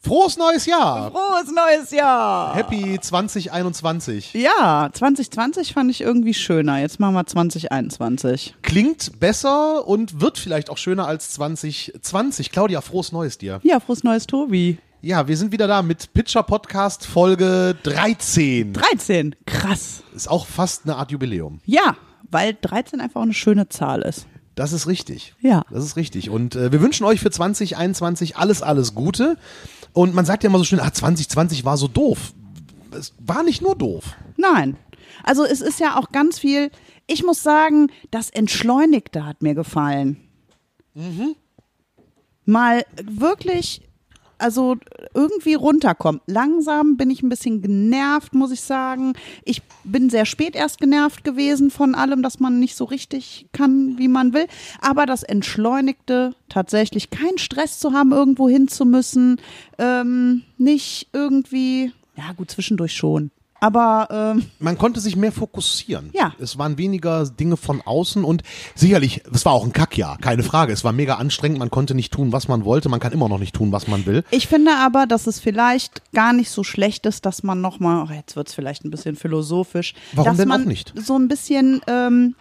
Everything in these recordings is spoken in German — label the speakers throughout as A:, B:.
A: Frohes neues Jahr!
B: Frohes neues Jahr!
A: Happy 2021.
B: Ja, 2020 fand ich irgendwie schöner. Jetzt machen wir 2021.
A: Klingt besser und wird vielleicht auch schöner als 2020. Claudia, frohes neues dir.
B: Ja, frohes neues Tobi.
A: Ja, wir sind wieder da mit Pitcher Podcast Folge 13.
B: 13, krass.
A: Ist auch fast eine Art Jubiläum.
B: Ja, weil 13 einfach auch eine schöne Zahl ist.
A: Das ist richtig.
B: Ja.
A: Das ist richtig. Und äh, wir wünschen euch für 2021 alles, alles Gute. Und man sagt ja immer so schön, ah, 2020 war so doof. Es war nicht nur doof.
B: Nein. Also es ist ja auch ganz viel, ich muss sagen, das Entschleunigte hat mir gefallen. Mhm. Mal wirklich also irgendwie runterkommt. Langsam bin ich ein bisschen genervt, muss ich sagen. Ich bin sehr spät erst genervt gewesen von allem, dass man nicht so richtig kann, wie man will. Aber das Entschleunigte, tatsächlich keinen Stress zu haben, irgendwo hin zu müssen, ähm, nicht irgendwie, ja gut, zwischendurch schon. Aber ähm,
A: man konnte sich mehr fokussieren.
B: Ja.
A: Es waren weniger Dinge von außen und sicherlich, es war auch ein Kackjahr, keine Frage. Es war mega anstrengend, man konnte nicht tun, was man wollte, man kann immer noch nicht tun, was man will.
B: Ich finde aber, dass es vielleicht gar nicht so schlecht ist, dass man nochmal, oh, jetzt wird es vielleicht ein bisschen philosophisch,
A: Warum
B: dass
A: denn
B: man
A: auch nicht?
B: so ein bisschen ähm,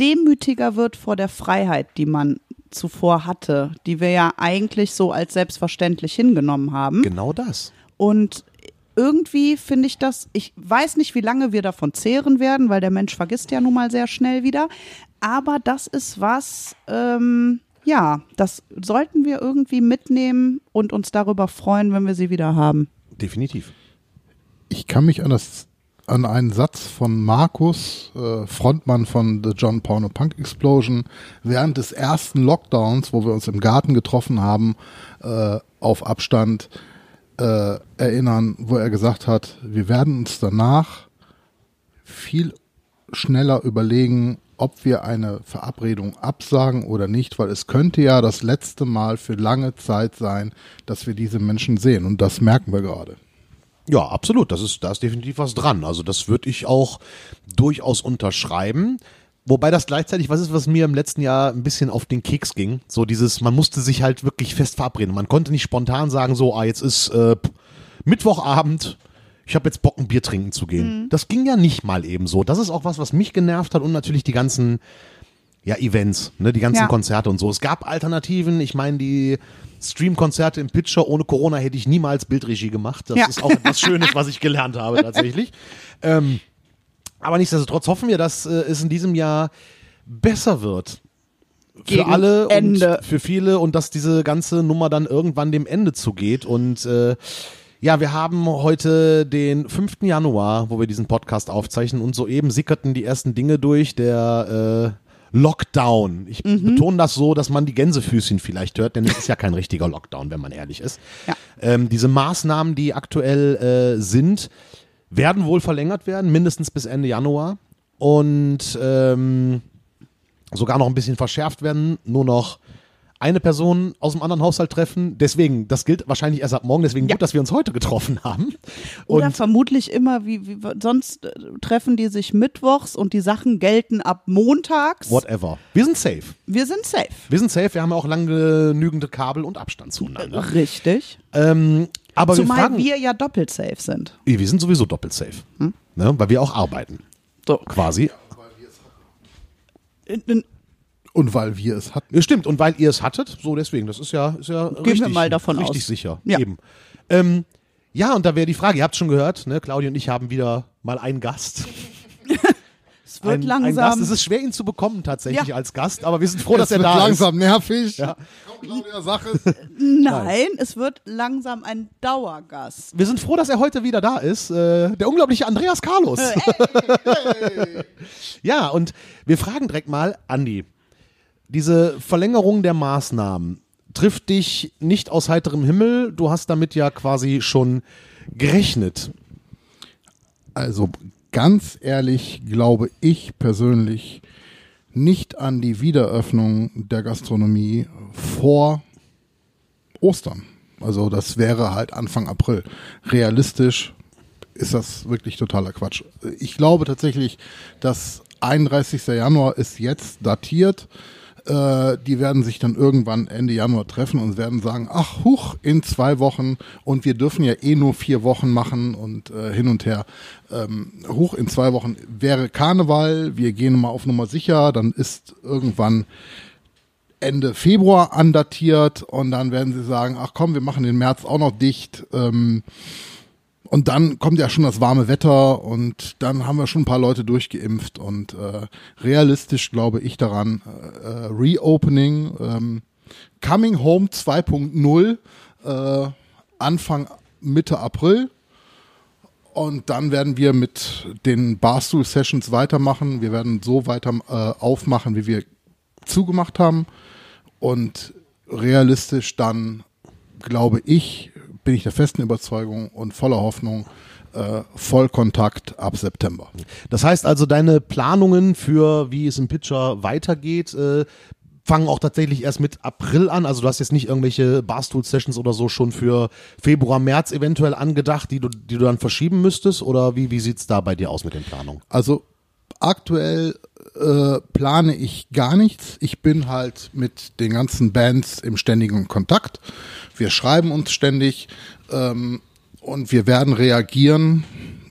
B: demütiger wird vor der Freiheit, die man zuvor hatte, die wir ja eigentlich so als selbstverständlich hingenommen haben.
A: Genau das.
B: Und irgendwie finde ich das, ich weiß nicht, wie lange wir davon zehren werden, weil der Mensch vergisst ja nun mal sehr schnell wieder. Aber das ist was, ähm, ja, das sollten wir irgendwie mitnehmen und uns darüber freuen, wenn wir sie wieder haben.
A: Definitiv.
C: Ich kann mich an das an einen Satz von Markus, äh, Frontmann von The John Porno Punk Explosion, während des ersten Lockdowns, wo wir uns im Garten getroffen haben, äh, auf Abstand, äh, erinnern, wo er gesagt hat, wir werden uns danach viel schneller überlegen, ob wir eine Verabredung absagen oder nicht, weil es könnte ja das letzte Mal für lange Zeit sein, dass wir diese Menschen sehen. Und das merken wir gerade.
A: Ja, absolut. Das ist, da ist definitiv was dran. Also das würde ich auch durchaus unterschreiben. Wobei das gleichzeitig was ist, was mir im letzten Jahr ein bisschen auf den Keks ging. So dieses, man musste sich halt wirklich fest verabreden. Man konnte nicht spontan sagen, so, ah, jetzt ist äh, Mittwochabend, ich habe jetzt Bock, ein Bier trinken zu gehen.
B: Mhm.
A: Das ging ja nicht mal eben so. Das ist auch was, was mich genervt hat und natürlich die ganzen ja, Events, ne, die ganzen
B: Ja.
A: Konzerte und so. Es gab Alternativen. Ich meine, die Stream-Konzerte im Pitcher ohne Corona hätte ich niemals Bildregie gemacht. Das
B: Ja.
A: ist auch etwas Schönes, was ich gelernt habe tatsächlich. ähm, aber nichtsdestotrotz hoffen wir, dass äh, es in diesem Jahr besser wird. Für
B: Gegen
A: alle
B: Ende.
A: und für viele und dass diese ganze Nummer dann irgendwann dem Ende zugeht. Und äh, ja, wir haben heute den 5. Januar, wo wir diesen Podcast aufzeichnen und soeben sickerten die ersten Dinge durch. Der äh, Lockdown. Ich
B: Mhm.
A: betone das so, dass man die Gänsefüßchen vielleicht hört, denn es ist ja kein richtiger Lockdown, wenn man ehrlich ist.
B: Ja.
A: Ähm, diese Maßnahmen, die aktuell äh, sind, werden wohl verlängert werden, mindestens bis Ende Januar. Und ähm, sogar noch ein bisschen verschärft werden, nur noch eine Person aus dem anderen Haushalt treffen. Deswegen, das gilt wahrscheinlich erst ab morgen, deswegen
B: Ja.
A: gut, dass wir uns heute getroffen haben.
B: Oder
A: Und
B: vermutlich immer, wie, wie sonst äh, treffen die sich mittwochs und die Sachen gelten ab montags.
A: whatever. Wir sind safe.
B: Wir sind safe.
A: Wir sind safe, wir haben ja auch lang genügende Kabel und Abstand zueinander.
B: Richtig.
A: Ähm, aber wir
B: Zumal
A: fragen,
B: wir ja doppelt safe sind.
A: wir sind sowieso doppelt safe.
B: Hm?
A: Ne, weil wir auch arbeiten,
B: So.
A: quasi.
B: In- in-
C: Und weil wir es hatten.
A: Ja, stimmt, und weil ihr es hattet, so deswegen, das ist ja, ist ja
B: wir
A: richtig,
B: mal davon
A: richtig
B: aus.
A: sicher.
B: Ja.
A: Eben. Ähm, ja, und da wäre die Frage, ihr habt schon gehört, ne, Claudia und ich haben wieder mal einen Gast.
B: Es wird
A: ein,
B: langsam.
A: Ein Gast. Es ist schwer, ihn zu bekommen tatsächlich
B: Ja.
A: als Gast, aber wir sind froh, dass
C: es
A: er
C: wird
A: da
C: langsam nervig.
A: Ja.
C: Komm, Claudia, sag es.
B: Nein, es wird langsam ein Dauergast.
A: ist. Wir sind froh, dass er heute wieder da ist. Äh, der unglaubliche Andreas Carlos. ja, und wir fragen direkt mal, Andi, diese Verlängerung der Maßnahmen trifft dich nicht aus heiterem Himmel. Du hast damit ja quasi schon gerechnet.
C: Also ganz ehrlich glaube ich persönlich nicht an die Wiederöffnung der Gastronomie vor Ostern. Also das wäre halt Anfang April. Realistisch ist das wirklich totaler Quatsch. Ich glaube tatsächlich, dass 31. Januar ist jetzt datiert. Äh, die werden sich dann irgendwann Ende Januar treffen und werden sagen, ach, huch, in zwei Wochen und wir dürfen ja eh nur vier Wochen machen und äh, hin und her. Ähm, hoch in zwei Wochen wäre Karneval, wir gehen mal auf Nummer sicher, dann ist irgendwann Ende Februar andatiert und dann werden sie sagen, ach komm, wir machen den März auch noch dicht. Ähm, und dann kommt ja schon das warme Wetter und dann haben wir schon ein paar Leute durchgeimpft und äh, realistisch glaube ich daran, äh, äh Reopening, ähm, Coming Home 2.0, äh, Anfang Mitte April. Und dann werden wir mit den Barstool Sessions weitermachen. Wir werden so weiter äh, aufmachen, wie wir zugemacht haben. Und realistisch dann, glaube ich, bin ich der festen Überzeugung und voller Hoffnung, äh, Vollkontakt ab September.
A: Das heißt also, deine Planungen für, wie es im Pitcher weitergeht, äh, fangen auch tatsächlich erst mit April an. Also du hast jetzt nicht irgendwelche Barstool-Sessions oder so schon für Februar, März eventuell angedacht, die du, die du dann verschieben müsstest? Oder wie, wie sieht's da bei dir aus mit den Planungen?
C: Also aktuell äh, plane ich gar nichts. Ich bin halt mit den ganzen Bands im ständigen Kontakt. Wir schreiben uns ständig ähm, und wir werden reagieren,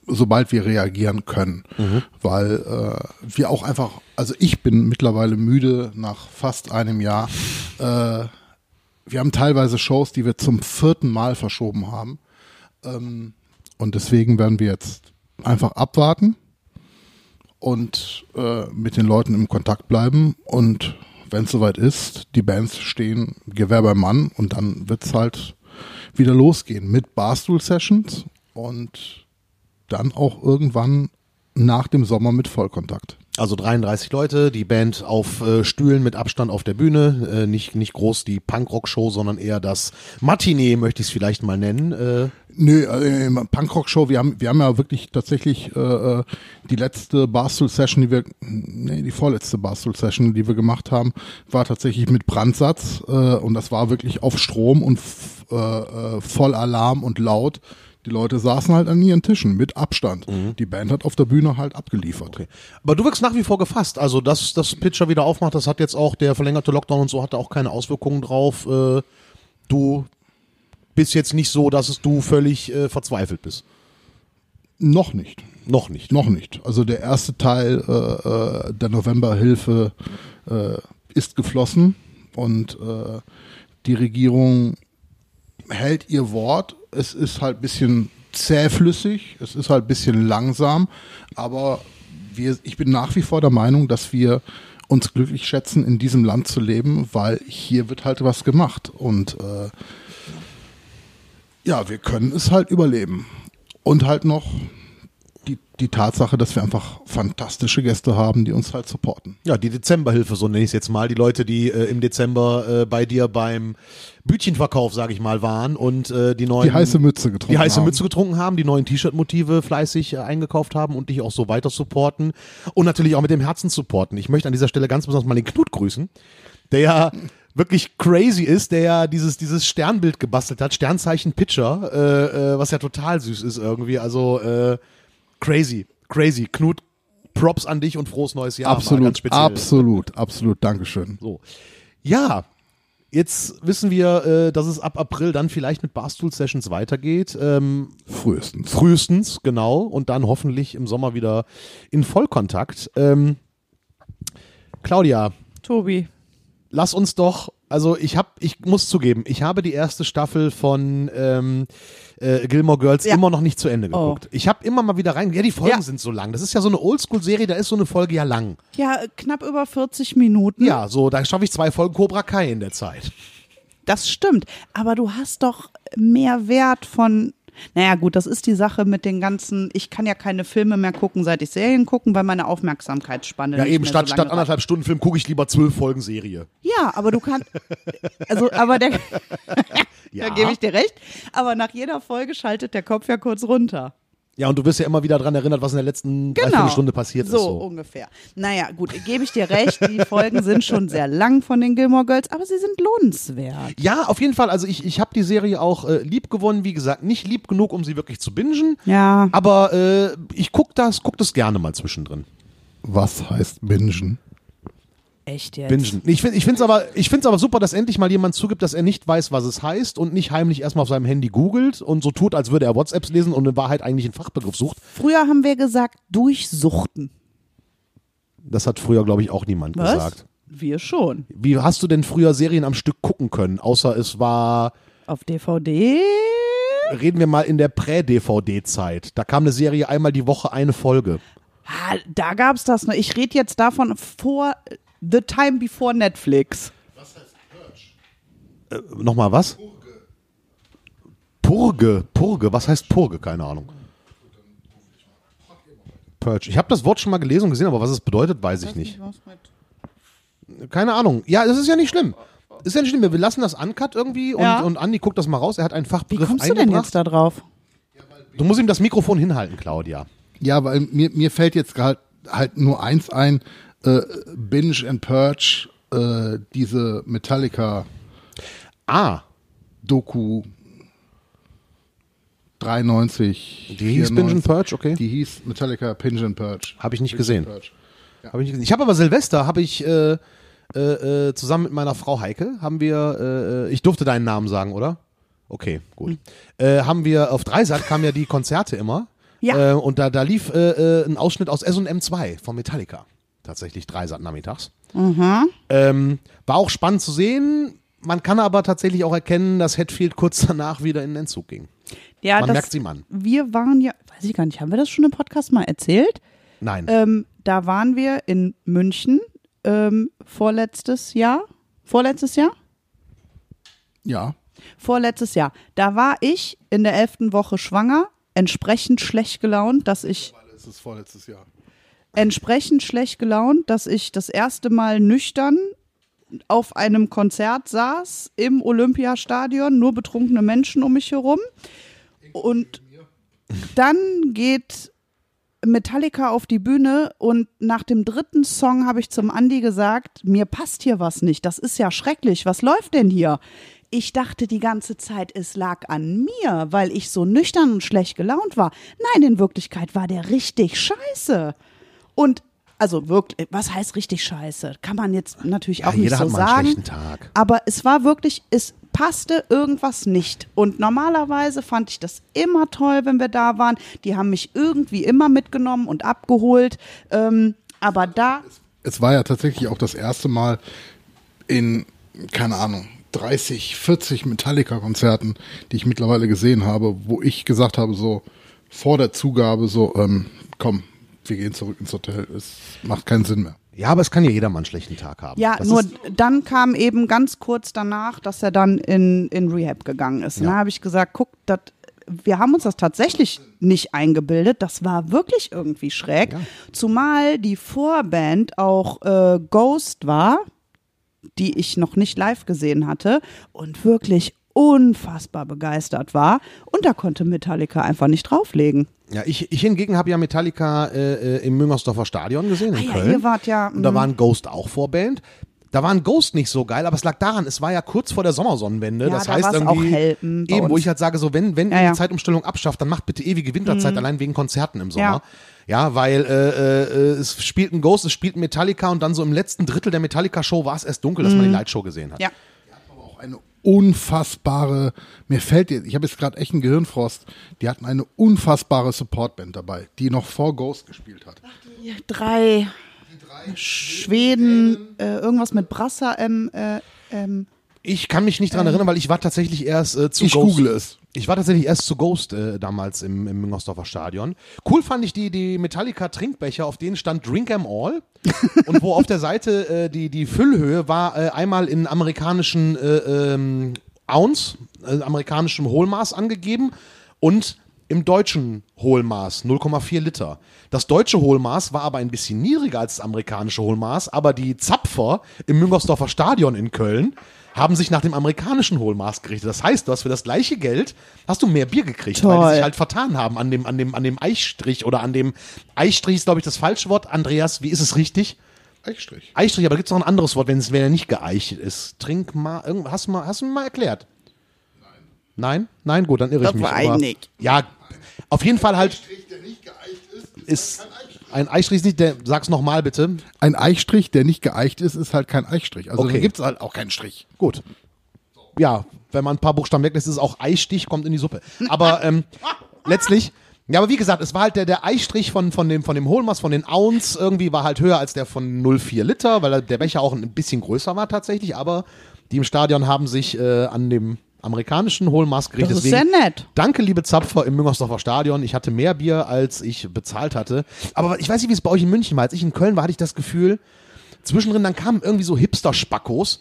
C: sobald wir reagieren können. Mhm. Weil äh, wir auch einfach, also ich bin mittlerweile müde nach fast einem Jahr. Äh, wir haben teilweise Shows, die wir zum vierten Mal verschoben haben. Ähm, und deswegen werden wir jetzt einfach abwarten und äh, mit den Leuten im Kontakt bleiben und wenn es soweit ist, die Bands stehen Gewehr beim Mann und dann wird es halt wieder losgehen mit Barstool-Sessions und dann auch irgendwann nach dem Sommer mit Vollkontakt.
A: Also 33 Leute, die Band auf äh, Stühlen mit Abstand auf der Bühne, äh, nicht nicht groß die Punkrock-Show, sondern eher das Matinee, möchte ich es vielleicht mal nennen. Äh.
C: Nö, äh, Punkrock-Show, wir haben wir haben ja wirklich tatsächlich äh, äh die letzte Barstool-Session, die wir, nee, die vorletzte Barstool-Session, die wir gemacht haben, war tatsächlich mit Brandsatz äh, und das war wirklich auf Strom und äh, äh, voll Alarm und laut. Die Leute saßen halt an ihren Tischen mit Abstand. Mhm. Die Band hat auf der Bühne halt abgeliefert. Okay.
A: Aber du wirkst nach wie vor gefasst. Also, dass das Pitcher wieder aufmacht, das hat jetzt auch der verlängerte Lockdown und so hatte auch keine Auswirkungen drauf. Äh, du bist jetzt nicht so, dass es du völlig äh, verzweifelt bist.
C: Noch nicht.
A: Noch nicht.
C: Noch nicht. Also der erste Teil äh, äh der Novemberhilfe äh, ist geflossen und äh, die Regierung hält ihr Wort es ist halt ein bisschen zähflüssig, es ist halt ein bisschen langsam, aber wir, ich bin nach wie vor der Meinung, dass wir uns glücklich schätzen, in diesem Land zu leben, weil hier wird halt was gemacht und äh, ja, wir können es halt überleben. Und halt noch die, Tatsache, dass wir einfach fantastische Gäste haben, die uns halt supporten.
A: Ja, die Dezemberhilfe, so nenne ich es jetzt mal. Die Leute, die äh, im Dezember äh, bei dir beim Bütchenverkauf, sage ich mal, waren und äh, die neuen
C: die heiße Mütze getrunken
A: die heiße haben. Mütze getrunken haben, die neuen T-Shirt-Motive fleißig äh, eingekauft haben und dich auch so weiter supporten und natürlich auch mit dem Herzen supporten. Ich möchte an dieser Stelle ganz besonders mal den Knut grüßen, der ja wirklich crazy ist, der ja dieses, dieses Sternbild gebastelt hat, Sternzeichen Pitcher, äh, äh, was ja total süß ist irgendwie. Also äh, crazy, crazy. Knut, Props an dich und frohes neues Jahr.
C: Absolut, absolut, absolut. Dankeschön.
A: So. Ja, Jetzt wissen wir, äh, dass es ab April dann vielleicht mit Barstool Sessions weitergeht. Ähm,
C: frühestens.
A: Frühestens, genau. Und dann hoffentlich im Sommer wieder in Vollkontakt. Ähm, Claudia.
B: Tobi.
A: Lass uns doch, also ich habe, ich muss zugeben, ich habe die erste Staffel von ähm, äh, Gilmore Girls ja. immer noch nicht zu Ende oh. geguckt. Oh. Ich habe immer mal wieder rein. Ja, die Folgen ja. sind so lang. Das ist ja so eine Oldschool-Serie, da ist so eine Folge ja lang.
B: Ja, knapp über 40 Minuten.
A: Ja, so, da schaffe ich zwei Folgen Cobra Kai in der Zeit.
B: Das stimmt. Aber du hast doch mehr Wert von naja, gut, das ist die Sache mit den ganzen, ich kann ja keine Filme mehr gucken, seit ich Serien gucken, weil meine Aufmerksamkeitsspanne.
A: Ja, eben, statt, so statt anderthalb Stunden Film gucke ich lieber zwölf Folgen Serie.
B: Ja, aber du kannst, also, aber der, ja. da gebe ich dir recht, aber nach jeder Folge schaltet der Kopf ja kurz runter.
A: Ja, und du wirst ja immer wieder daran erinnert, was in der letzten genau. Stunde passiert
B: so,
A: ist. So
B: ungefähr. Naja, gut, gebe ich dir recht. Die Folgen sind schon sehr lang von den Gilmore Girls, aber sie sind lohnenswert.
A: Ja, auf jeden Fall. Also ich, ich habe die Serie auch äh, lieb gewonnen. Wie gesagt, nicht lieb genug, um sie wirklich zu bingen.
B: Ja.
A: Aber äh, ich gucke das, guck das gerne mal zwischendrin.
C: Was heißt bingen?
B: Echt jetzt?
A: Bingen. Ich finde es aber, ich find's aber super, dass endlich mal jemand zugibt, dass er nicht weiß, was es heißt und nicht heimlich erstmal auf seinem Handy googelt und so tut, als würde er WhatsApps lesen und in Wahrheit eigentlich einen Fachbegriff sucht.
B: Früher haben wir gesagt, durchsuchten.
A: Das hat früher, glaube ich, auch niemand
B: Was?
A: gesagt.
B: Wir schon.
A: Wie hast du denn früher Serien am Stück gucken können? Außer es war,
B: Auf DVD?
A: reden wir mal in der Prä-DVD-Zeit. Da kam eine Serie einmal die Woche eine Folge.
B: Ha, da gab's das noch. Ich rede jetzt davon vor The Time Before Netflix.
A: Äh, Nochmal was? Purge. Purge. Was heißt Purge? Keine Ahnung. Purge. Ich habe das Wort schon mal gelesen und gesehen, aber was es bedeutet, weiß ich nicht. Keine Ahnung. Ja, das ist ja nicht schlimm. Ist ja nicht schlimm. Wir lassen das uncut irgendwie und,
B: Ja.
A: und Andi guckt das mal raus. Er hat einen
B: Wie
A: Fachbegriff
B: kommst du denn jetzt da drauf?
A: Du musst ihm das Mikrofon hinhalten, Claudia.
C: Ja, weil mir, mir fällt jetzt gerade halt nur eins ein, äh, Binge and Purge, äh, diese Metallica
A: Ah,
C: Doku 93.
A: die hieß Binge and Purge, okay.
C: Die hieß Metallica Binge and Purge.
A: Habe ich nicht
C: Binge
A: gesehen.
C: Purge.
A: Hab ich nicht gesehen. Ich habe aber Silvester, habe ich äh, äh, äh, zusammen mit meiner Frau Heike, haben wir, äh, äh, ich durfte deinen Namen sagen, oder? Okay, gut. Äh, haben wir, auf Dreisat kamen ja die Konzerte immer.
B: Ja.
A: Äh, und da, da lief ein Ausschnitt aus S&M 2 von Metallica. Tatsächlich Dreisat nachmittags. Ähm, war auch spannend zu sehen. Man kann aber tatsächlich auch erkennen, dass Hetfield kurz danach wieder in den Entzug ging.
B: Ja,
A: Man
B: das,
A: merkt sie Mann.
B: Wir waren ja, weiß ich gar nicht, haben wir das schon im Podcast mal erzählt?
A: Nein.
B: Ähm, da waren wir in München ähm, vorletztes Jahr. Vorletztes Jahr?
C: Ja.
B: Vorletztes Jahr. Da war ich in der elften Woche schwanger, entsprechend schlecht gelaunt, dass ich
C: ist vorletztes Jahr.
B: Entsprechend schlecht gelaunt, dass ich das erste Mal nüchtern auf einem Konzert saß im Olympiastadion, nur betrunkene Menschen um mich herum. Und dann geht Metallica auf die Bühne und nach dem dritten Song habe ich zum Andi gesagt, mir passt hier was nicht, das ist ja schrecklich, was läuft denn hier? Ich dachte die ganze Zeit, es lag an mir, weil ich so nüchtern und schlecht gelaunt war. Nein, in Wirklichkeit war der richtig scheiße. Und also wirklich, was heißt richtig scheiße? Kann man jetzt natürlich auch nicht
A: jeder
B: so
A: hat mal einen
B: sagen.
A: schlechten Tag.
B: Aber es war wirklich, es passte irgendwas nicht. Und normalerweise fand ich das immer toll, wenn wir da waren. Die haben mich irgendwie immer mitgenommen und abgeholt. Ähm, aber da,
C: Es war ja tatsächlich auch das erste Mal in, keine Ahnung, 30, 40 Metallica-Konzerten, die ich mittlerweile gesehen habe, wo ich gesagt habe, so vor der Zugabe, so, ähm, komm, wir gehen zurück ins Hotel. Es macht keinen Sinn mehr.
A: ja, aber es kann ja jeder mal einen schlechten Tag haben.
B: ja,
A: Das
B: nur dann kam eben ganz kurz danach, dass er dann in, in Rehab gegangen ist. Und
A: Ja.
B: da habe ich gesagt, guck, das wir haben uns das tatsächlich nicht eingebildet. Das war wirklich irgendwie schräg. Zumal die Vorband auch äh, Ghost war, die ich noch nicht live gesehen hatte und wirklich unfassbar begeistert war. Und da konnte Metallica einfach nicht drauflegen.
A: Ja, ich, ich hingegen habe ja Metallica äh, äh, im Müngersdorfer Stadion gesehen in
B: Ah ja,
A: Köln.
B: ihr wart ja,
A: Und da
B: mm.
A: waren Ghost auch Vorband. Da waren Ghost nicht so geil, aber es lag daran, es war ja kurz vor der Sommersonnenwende.
B: Ja,
A: das
B: da
A: heißt irgendwie
B: auch hell, bei
A: eben, wo ich halt sage, so wenn wenn
B: Ja,
A: ihr
B: ja. Mhm.
A: die Zeitumstellung abschafft, dann macht bitte ewige Winterzeit allein wegen Konzerten im Sommer. Ja, weil äh, äh, es spielt ein Ghost, es spielt ein Metallica und dann so im letzten Drittel der Metallica Show war es erst dunkel, dass man die Lightshow gesehen hat.
B: Mhm. Ja.
C: Auch eine unfassbare, mir fällt jetzt, ich habe jetzt gerade echt einen Gehirnfrost, die hatten eine unfassbare Supportband dabei, die noch vor Ghost gespielt hat.
B: Drei Schweden, äh, irgendwas mit Brasser, ähm, äh, ähm,
A: Ich kann mich nicht dran erinnern, weil ich war tatsächlich erst äh, zu
C: Ich
A: Ghost.
C: google es.
A: Ich war tatsächlich erst zu Ghost äh, damals im, im Müngersdorfer Stadion. Cool fand ich die, die Metallica Trinkbecher, auf denen stand Drink 'em All und wo auf der Seite äh, die, die Füllhöhe war äh, einmal in amerikanischen äh, ähm, Ounce, äh, amerikanischem Hohlmaß angegeben und im deutschen Hohlmaß 0,4 Liter. Das deutsche Hohlmaß war aber ein bisschen niedriger als das amerikanische Hohlmaß, aber die Zapfer im Müngersdorfer Stadion in Köln haben sich nach dem amerikanischen Hohlmaß gerichtet. Das heißt, du hast für das gleiche Geld hast du mehr Bier gekriegt, weil die
B: Toll.
A: sich halt vertan haben an dem, an dem, an dem Eichstrich oder an dem Eichstrich ist, glaube ich, das falsche Wort. Andreas, wie ist es richtig?
C: Eichstrich.
A: Eichstrich, aber gibt es noch ein anderes Wort, wenn es wenn er nicht geeicht ist? Trink mal, irgend, hast du mal, hast du mir mal erklärt? Nein. Nein? Gut, dann irre
B: Das
A: ich mich.
B: war
A: aber-
B: einig.
A: Ja, auf jeden Fall halt
C: der nicht geeicht ist,
A: ist Ein Eichstrich ist nicht, der, sag's nochmal bitte.
C: Ein Eichstrich, der nicht geeicht ist, ist halt kein Eichstrich. Also
A: Okay.
C: dann gibt's halt auch keinen Strich.
A: Gut. Ja, wenn man ein paar Buchstaben weglässt, ist es auch Eistich, kommt in die Suppe. Aber ähm, letztlich, ja, aber wie gesagt, es war halt der, der Eistrich von, von dem, von dem Hohlmaß, von den Ounce, irgendwie war halt höher als der von 0,4 Liter, weil der Becher auch ein bisschen größer war tatsächlich, aber die im Stadion haben sich äh, an dem amerikanischen Hohlmaß gerichtet.
B: Das ist
A: Deswegen
B: sehr nett.
A: Danke, liebe Zapfer im Müngersdorfer Stadion. Ich hatte mehr Bier, als ich bezahlt hatte. Aber ich weiß nicht, wie es bei euch in München war. Als ich in Köln war, hatte ich das Gefühl, zwischendrin dann kamen irgendwie so Hipster-Spackos,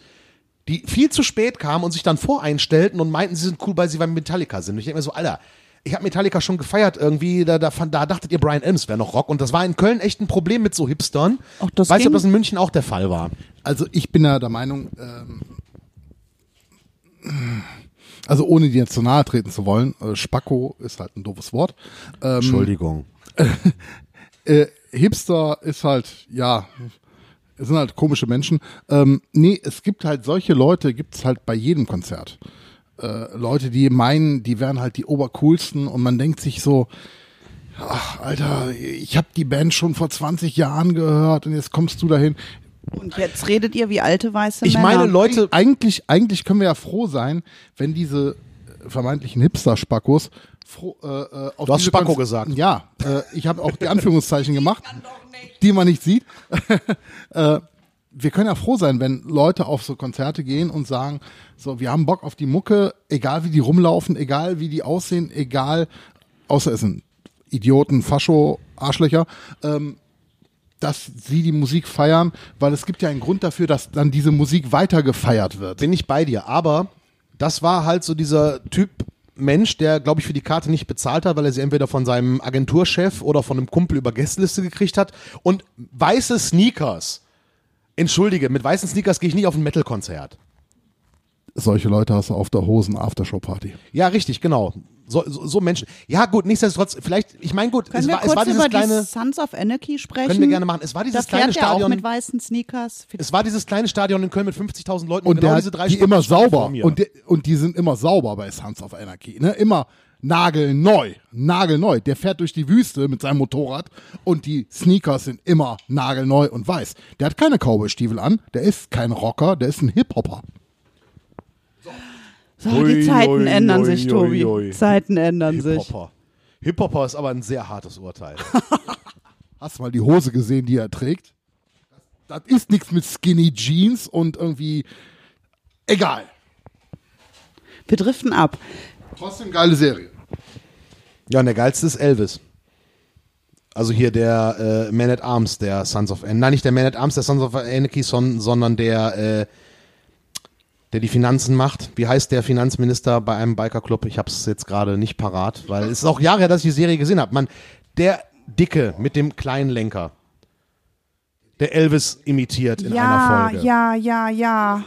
A: die viel zu spät kamen und sich dann voreinstellten und meinten, sie sind cool, weil sie beim Metallica sind. Und ich denke mir so, Alter, ich habe Metallica schon gefeiert irgendwie, da, da, da dachtet ihr, Brian Adams wäre noch Rock. Und das war in Köln echt ein Problem mit so Hipstern.
B: Ach, das
A: Weiß nicht, ob das in München auch der Fall war.
C: Also ich bin ja der Meinung, ähm, also ohne dir zu nahe treten zu wollen, äh, Spacko ist halt ein doofes Wort. Ähm,
A: Entschuldigung.
C: äh, Hipster ist halt, ja, es sind halt komische Menschen. Ähm, nee, es gibt halt solche Leute, gibt's halt bei jedem Konzert. Äh, Leute, die meinen, die wären halt die obercoolsten und man denkt sich so, ach, Alter, ich habe die Band schon vor 20 Jahren gehört und jetzt kommst du dahin.
B: Und jetzt redet ihr wie alte weiße
A: Ich
B: Männer.
A: meine, Leute,
C: Eigentlich, eigentlich können wir ja froh sein, wenn diese äh, vermeintlichen Hipster-Spackos froh, äh, äh, auf
A: Du hast
C: diese
A: Spacko
C: Konz-
A: gesagt.
C: Ja, äh, ich habe auch die Anführungszeichen gemacht, die man nicht sieht. äh, wir können ja froh sein, wenn Leute auf so Konzerte gehen und sagen, so, wir haben Bock auf die Mucke, egal wie die rumlaufen, egal wie die aussehen, egal, außer es sind Idioten, Fascho, Arschlöcher, ähm, dass sie die Musik feiern, weil es gibt ja einen Grund dafür, dass dann diese Musik weiter gefeiert wird.
A: bin ich bei dir. Aber das war halt so dieser Typ Mensch, der, glaube ich, für die Karte nicht bezahlt hat, weil er sie entweder von seinem Agenturchef oder von einem Kumpel über Gästeliste gekriegt hat. Und weiße Sneakers. Entschuldige, mit weißen Sneakers gehe ich nicht auf ein Metal-Konzert.
C: Solche Leute hast du auf der Hosen Aftershow Party.
A: Ja, richtig, genau. So, so, so Menschen. Ja, gut, nichtsdestotrotz, vielleicht, ich meine, gut,
B: Können
A: es
B: wir
A: war, es
B: kurz
A: war dieses
B: über
A: kleine,
B: die Sons of Anarchy sprechen?
A: können wir gerne machen. Es war dieses
B: da
A: kleine
B: fährt der auch
A: Stadion.
B: mit weißen Sneakers.
A: Es war dieses kleine Stadion in Köln mit 50.000 Leuten
C: Und
A: genau
C: der,
A: diese drei
C: die immer sauber.
A: mir.
C: Und, die, und die sind immer sauber bei Sons of Anarchy. Ne? Immer nagelneu. Nagelneu. Der fährt durch die Wüste mit seinem Motorrad und die Sneakers sind immer nagelneu und weiß. Der hat keine Cowboy-Stiefel an. Der ist kein Rocker. Der ist ein Hip-Hopper.
B: So, die Zeiten
A: ui,
B: ändern
A: ui,
B: sich, Tobi.
A: ui.
B: Zeiten ändern sich.
A: Hip-Hopper. Hip-Hopper ist aber ein sehr hartes Urteil.
C: Hast du mal die Hose gesehen, die er trägt? Das, das ist nichts mit Skinny Jeans und irgendwie. Egal.
B: Wir driften ab.
C: Trotzdem geile Serie.
A: Ja, und der geilste ist Elvis. Also hier der äh, Man at Arms der Sons of Anarchy. Nein, nicht der Man at Arms der Sons of Anarchy, son, sondern der, äh, der die Finanzen macht. Wie heißt der Finanzminister bei einem Bikerclub? Ich hab's jetzt gerade nicht parat, weil es ist auch Jahre her, dass ich die Serie gesehen habe. Man, der Dicke mit dem kleinen Lenker, der Elvis imitiert in
B: ja,
A: einer Folge.
B: ja, ja, ja.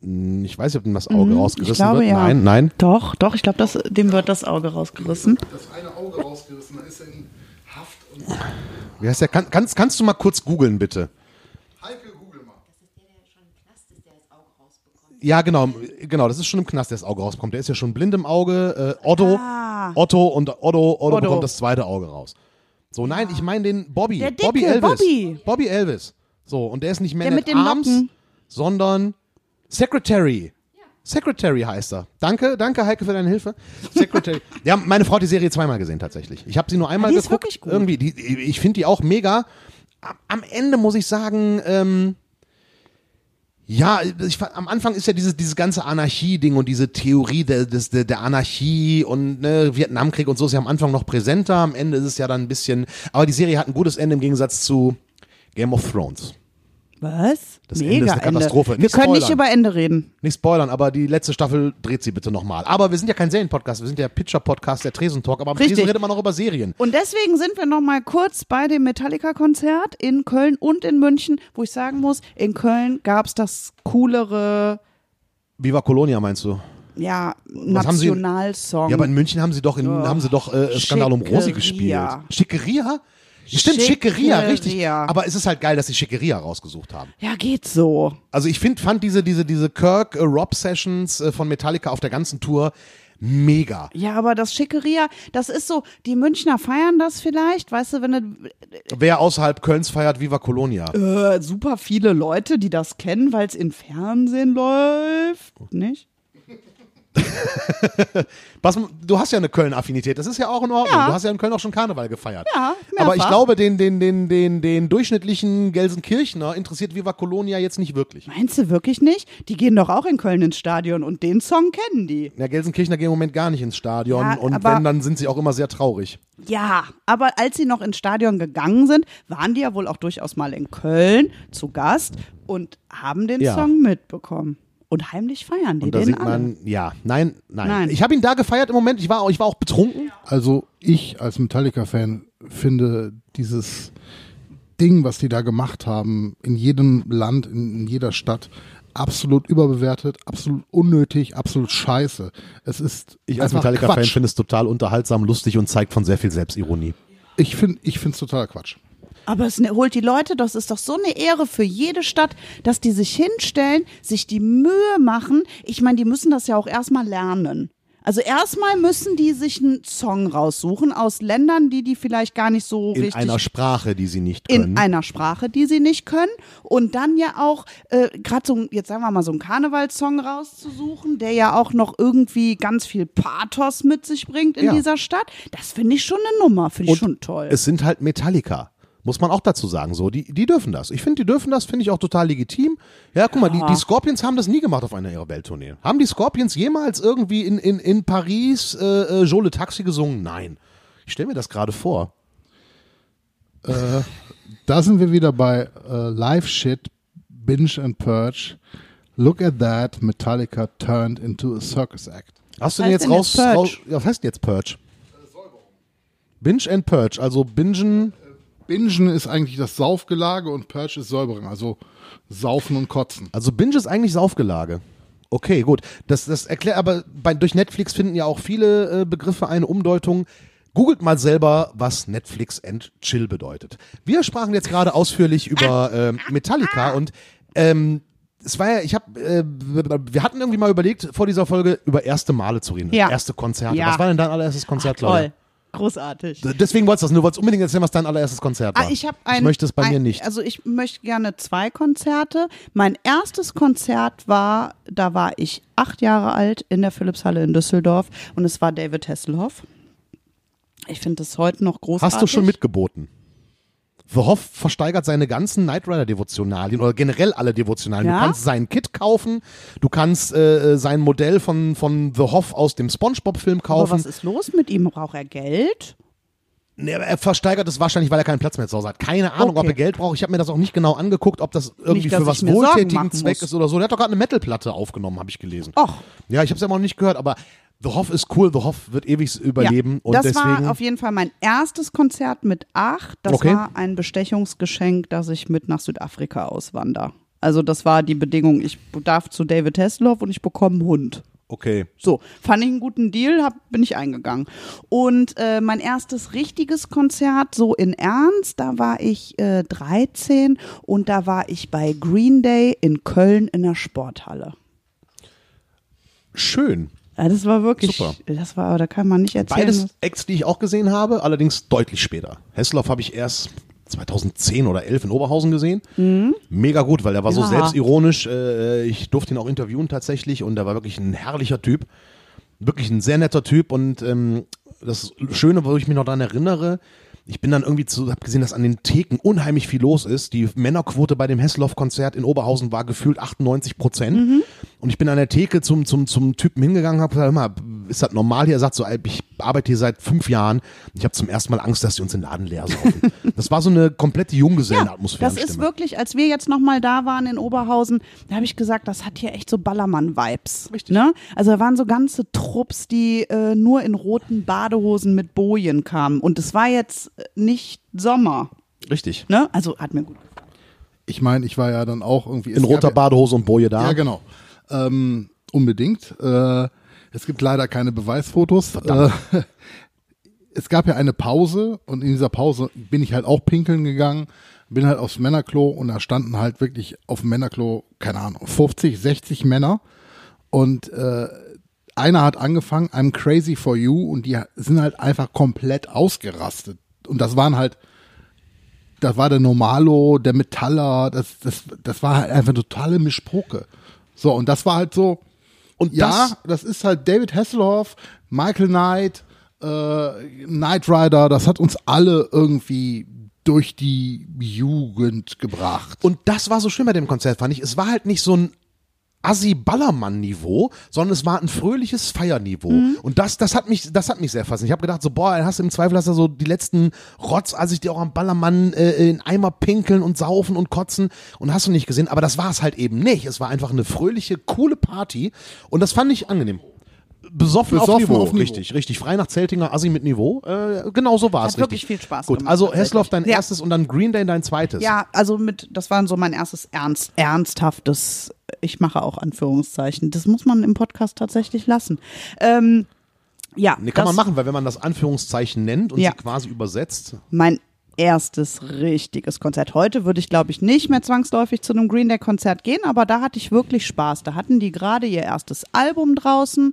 A: Ich weiß nicht, ob ihm das Auge rausgerissen
B: Mhm, ich glaube,
A: wird.
B: ja.
A: Nein, nein.
B: Doch, doch, ich glaube, dem wird das Auge rausgerissen.
C: Das eine Auge rausgerissen, da ist er in Haft und.
A: Wie heißt der? Kann, kannst, kannst du mal kurz googeln, bitte?
C: Heike, google mal.
A: Ja, genau, genau, das ist schon im Knast, der das Auge rausbekommt. Der ist ja schon blind im Auge. Äh, Otto,
B: Ah.
A: Otto und Otto, Otto,
B: Otto.
A: bekommt das zweite Auge raus. So, nein, ich meine den Bobby.
B: Der Dicke,
A: Bobby Elvis.
B: Bobby.
A: Bobby Elvis. So, und der ist nicht Man
B: Der mit
A: at Arms,
B: Locken.
A: sondern Secretary. Secretary heißt er. Danke, danke Heike für deine Hilfe. Secretary. ja, meine Frau hat die Serie zweimal gesehen tatsächlich. Ich habe sie nur einmal
B: die ist
A: geguckt.
B: wirklich gut.
A: Irgendwie, die, ich finde die auch mega. Am- Am Ende muss ich sagen, ähm, ja, ich, am Anfang ist ja dieses, dieses ganze Anarchie-Ding und diese Theorie der, des, der, der Anarchie und ne, Vietnamkrieg und so ist ja am Anfang noch präsenter. Am Ende ist es ja dann ein bisschen. Aber die Serie hat ein gutes Ende im Gegensatz zu Game of Thrones.
B: Was?
A: Das Ende
B: Mega
A: ist eine Katastrophe.
B: Wir
A: Nicht
B: können nicht über Ende reden.
A: Nicht spoilern, aber die letzte Staffel dreht sie bitte nochmal. Aber wir sind ja kein Serien-Podcast, wir sind ja Pitcher-Podcast, der Tresentalk, aber am
B: Richtig.
A: Tresen redet man noch über Serien.
B: Und deswegen sind wir noch mal kurz bei dem Metallica-Konzert in Köln und in München, wo ich sagen muss, in Köln gab es das coolere,
A: Viva Colonia meinst du?
B: ja, Nationalsong.
A: Ja, aber in München haben sie doch, in, haben sie doch äh, Skandal um Rosi gespielt.
B: Schickeria.
A: Stimmt, Schickeria, richtig. Aber es ist halt geil, dass sie Schickeria rausgesucht haben.
B: ja, geht so.
A: Also ich find, fand diese, diese, diese Kirk-Rob-Sessions äh, von Metallica auf der ganzen Tour mega.
B: Ja, aber das Schickeria, das ist so, die Münchner feiern das vielleicht, weißt du, wenn du,
A: Wer außerhalb Kölns feiert, Viva Colonia.
B: äh, super viele Leute, die das kennen, weil es im Fernsehen läuft, nicht?
A: Was, du hast ja eine Köln-Affinität, das ist ja auch in Ordnung.
B: Ja.
A: Du hast ja in Köln auch schon Karneval gefeiert.
B: Ja,
A: Aber ich
B: mehrfach.
A: glaube, den, den, den, den, den durchschnittlichen Gelsenkirchner interessiert Viva Colonia jetzt nicht wirklich.
B: Meinst du wirklich nicht? Die gehen doch auch in Köln ins Stadion und den Song kennen die.
A: Ja, Gelsenkirchner gehen im Moment gar nicht ins Stadion
B: Ja,
A: und wenn, dann sind sie auch immer sehr traurig.
B: Ja, aber als sie noch ins Stadion gegangen sind, waren die ja wohl auch durchaus mal in Köln zu Gast und haben den
A: Ja.
B: Song mitbekommen. Und heimlich feiern die
A: Und da
B: den alle.
A: man, ja, nein, nein.
B: Nein.
A: Ich habe ihn da gefeiert im Moment, ich war, auch- ich war auch betrunken.
C: Also ich als Metallica-Fan finde dieses Ding, was die da gemacht haben, in jedem Land, in, in jeder Stadt, absolut überbewertet, absolut unnötig, absolut scheiße. Es ist
A: Ich als Metallica-Fan finde es total unterhaltsam, lustig und zeigt von sehr viel Selbstironie.
C: Ich finde ich finde es totaler Quatsch.
B: Aber es ne- holt die Leute, das ist doch so eine Ehre für jede Stadt, dass die sich hinstellen, sich die Mühe machen. Ich meine, die müssen das ja auch erstmal lernen. Also erstmal müssen die sich einen Song raussuchen aus Ländern, die die vielleicht gar nicht so
A: In
B: richtig
A: einer Sprache, die sie nicht können.
B: in einer Sprache, die sie nicht können. Und dann ja auch, äh, gerade so, jetzt sagen wir mal, so einen Karnevalssong rauszusuchen, der ja auch noch irgendwie ganz viel Pathos mit sich bringt in
A: Ja.
B: dieser Stadt. Das finde ich schon eine Nummer, finde ich
A: Und
B: schon toll.
A: Es sind halt Metallica. Muss man auch dazu sagen, so, die, die dürfen das. Ich finde, die dürfen das, finde ich auch total legitim. Ja, guck mal, die, die Scorpions haben das nie gemacht auf einer ihrer Welttournee. Haben die Scorpions jemals irgendwie in, in, in Paris äh, äh, Joe Le Taxi gesungen? Nein. Ich stelle mir das gerade vor.
C: Da sind wir wieder bei äh, Live Shit, Binge and Purge. Look at that, Metallica turned into a circus act.
A: Hast du
B: Was
A: denn
B: heißt
A: jetzt
B: denn
A: raus, raus. Ja, was heißt denn jetzt Purge? Binge and Purge, also Bingen.
C: Bingen ist eigentlich das Saufgelage und Purge ist Säuberen, also Saufen und Kotzen.
A: Also Binge ist eigentlich Saufgelage. Okay, gut. Das, das erklärt, aber bei, durch Netflix finden ja auch viele äh, Begriffe eine Umdeutung. Googelt mal selber, was Netflix and Chill bedeutet. Wir sprachen jetzt gerade ausführlich über ähm, Metallica und ähm, es war ja, ich habe, äh, wir hatten irgendwie mal überlegt, vor dieser Folge über erste Male zu reden.
B: Ja.
A: Erste Konzerte.
B: Ja.
A: Was war denn dein allererstes Konzert, Claudia?
B: Toll. Großartig.
A: Deswegen wolltest du das, du wolltest unbedingt erzählen, was dein allererstes Konzert war.
B: Ah, ich ein,
A: ich möchte es bei
B: ein,
A: mir nicht.
B: Also ich möchte gerne zwei Konzerte. Mein erstes Konzert war, da war ich acht Jahre alt in der Philipshalle in Düsseldorf und es war David Hasselhoff. Ich finde das heute noch großartig.
A: Hast du schon mitgeboten? The Hoff versteigert seine ganzen Knight Rider Devotionalien oder generell alle Devotionalien.
B: Ja?
A: Du kannst sein Kit kaufen, du kannst äh, sein Modell von, von The Hoff aus dem SpongeBob-Film
B: Aber
A: kaufen.
B: was ist los mit ihm? Braucht er Geld?
A: Nee, aber er versteigert es wahrscheinlich, weil er keinen Platz mehr zu Hause hat. Keine Ahnung, ob
B: Okay.
A: er Geld braucht. Ich habe mir das auch nicht genau angeguckt, ob das irgendwie
B: dass
A: für was wohltätigen Zweck
B: muss.
A: ist oder so. Der hat doch gerade eine Metalplatte aufgenommen, habe ich gelesen.
B: Och.
A: Ja, ich habe es ja noch nicht gehört, aber The Hoff ist cool. The Hoff wird ewig überleben.
B: Ja,
A: und
B: das
A: deswegen.
B: war auf jeden Fall mein erstes Konzert mit acht. Das
A: Okay.
B: war ein Bestechungsgeschenk, dass ich mit nach Südafrika auswandere. Also das war die Bedingung, ich darf zu David Hasselhoff und ich bekomme einen Hund.
A: okay.
B: So, fand ich einen guten Deal, hab, bin ich eingegangen. Und äh, mein erstes richtiges Konzert, so in Ernst, da war ich äh, 13 und da war ich bei Green Day in Köln in der Sporthalle.
A: Schön.
B: Ja, das war wirklich,
A: Super.
B: das war, da kann man nicht erzählen.
A: Beides Acts, die ich auch gesehen habe, allerdings deutlich später. Hessloff habe ich erst 2010 oder 11 in Oberhausen gesehen. Mega gut, weil er war so
B: Mhm. Ja.
A: selbstironisch. Äh, ich durfte ihn auch interviewen tatsächlich und er war wirklich ein herrlicher Typ. Wirklich ein sehr netter Typ und ähm, das Schöne, wo ich mich noch daran erinnere, ich bin dann irgendwie zu, hab gesehen, dass an den Theken unheimlich viel los ist. Die Männerquote bei dem Hessloff-Konzert in Oberhausen war gefühlt 98 Prozent.
B: Mhm.
A: Und ich bin an der Theke zum, zum, zum Typen hingegangen, habe gesagt, mal, ist das normal hier? Er sagt so, ich arbeite hier seit fünf Jahren. und Ich habe zum ersten Mal Angst, dass sie uns den Laden leer saufen. das war so eine komplette Junggesellenatmosphäre.
B: Das ist wirklich, als wir jetzt nochmal da waren in Oberhausen, da habe ich gesagt, das hat hier echt so Ballermann-Vibes.
A: Richtig.
B: Ne? Also da waren so ganze Trupps, die äh, nur in roten Badehosen mit Bojen kamen. Und es war jetzt äh, nicht Sommer.
A: Richtig.
B: Ne? Also hat mir gut gefallen.
C: Ich meine, ich war ja dann auch irgendwie
A: In roter Badehose und Boje da.
C: Ja, genau. Ähm, unbedingt. Äh, es gibt leider keine Beweisfotos. Äh, es gab ja eine Pause und in dieser Pause bin ich halt auch pinkeln gegangen, bin halt aufs Männerklo und da standen halt wirklich auf dem Männerklo, keine Ahnung, 50, 60 Männer und äh, einer hat angefangen, I'm crazy for you und die sind halt einfach komplett ausgerastet. Und das waren halt, das war der Normalo, der Metaller, das, das, das war halt einfach totale Mischpoke. So, und das war halt so,
A: Und
C: ja,
A: das,
C: das ist halt David Hasselhoff, Michael Knight, äh, Knight Rider, das hat uns alle irgendwie durch die Jugend gebracht.
A: und das war so schön bei dem Konzert, fand ich. Es war halt nicht so ein Assi-Ballermann-Niveau, sondern es war ein fröhliches Feierniveau. Und das, das hat mich, das hat mich sehr fasziniert. Ich habe gedacht, so, boah, hast du im Zweifel hast du so die letzten Rotz, als ich die auch am Ballermann äh, in Eimer pinkeln und saufen und kotzen und hast du nicht gesehen. Aber das war es halt eben nicht. Es war einfach eine fröhliche, coole Party und das fand ich angenehm. Besoffen, auf,
C: Besoffen
A: Niveau.
C: auf Niveau.
A: richtig, richtig. Frei nach Zeltinger, Assi mit Niveau. Äh, genau so war es.
B: Hat wirklich
A: richtig.
B: viel Spaß
A: Gut,
B: gemacht,
A: also. Hessloff dein
B: Ja.
A: erstes und dann Green Day dein zweites.
B: Ja, also mit, das war so mein erstes ernst, ernsthaftes, ich mache auch Anführungszeichen. Das muss man im Podcast tatsächlich lassen. Ähm, ja,
A: Nee, kann
B: das,
A: man machen, weil wenn man das Anführungszeichen nennt und
B: Ja.
A: sie quasi übersetzt,
B: Mein erstes richtiges Konzert. Heute würde ich, glaube ich, nicht mehr zwangsläufig zu einem Green Day Konzert gehen, aber da hatte ich wirklich Spaß. Da hatten die gerade ihr erstes Album draußen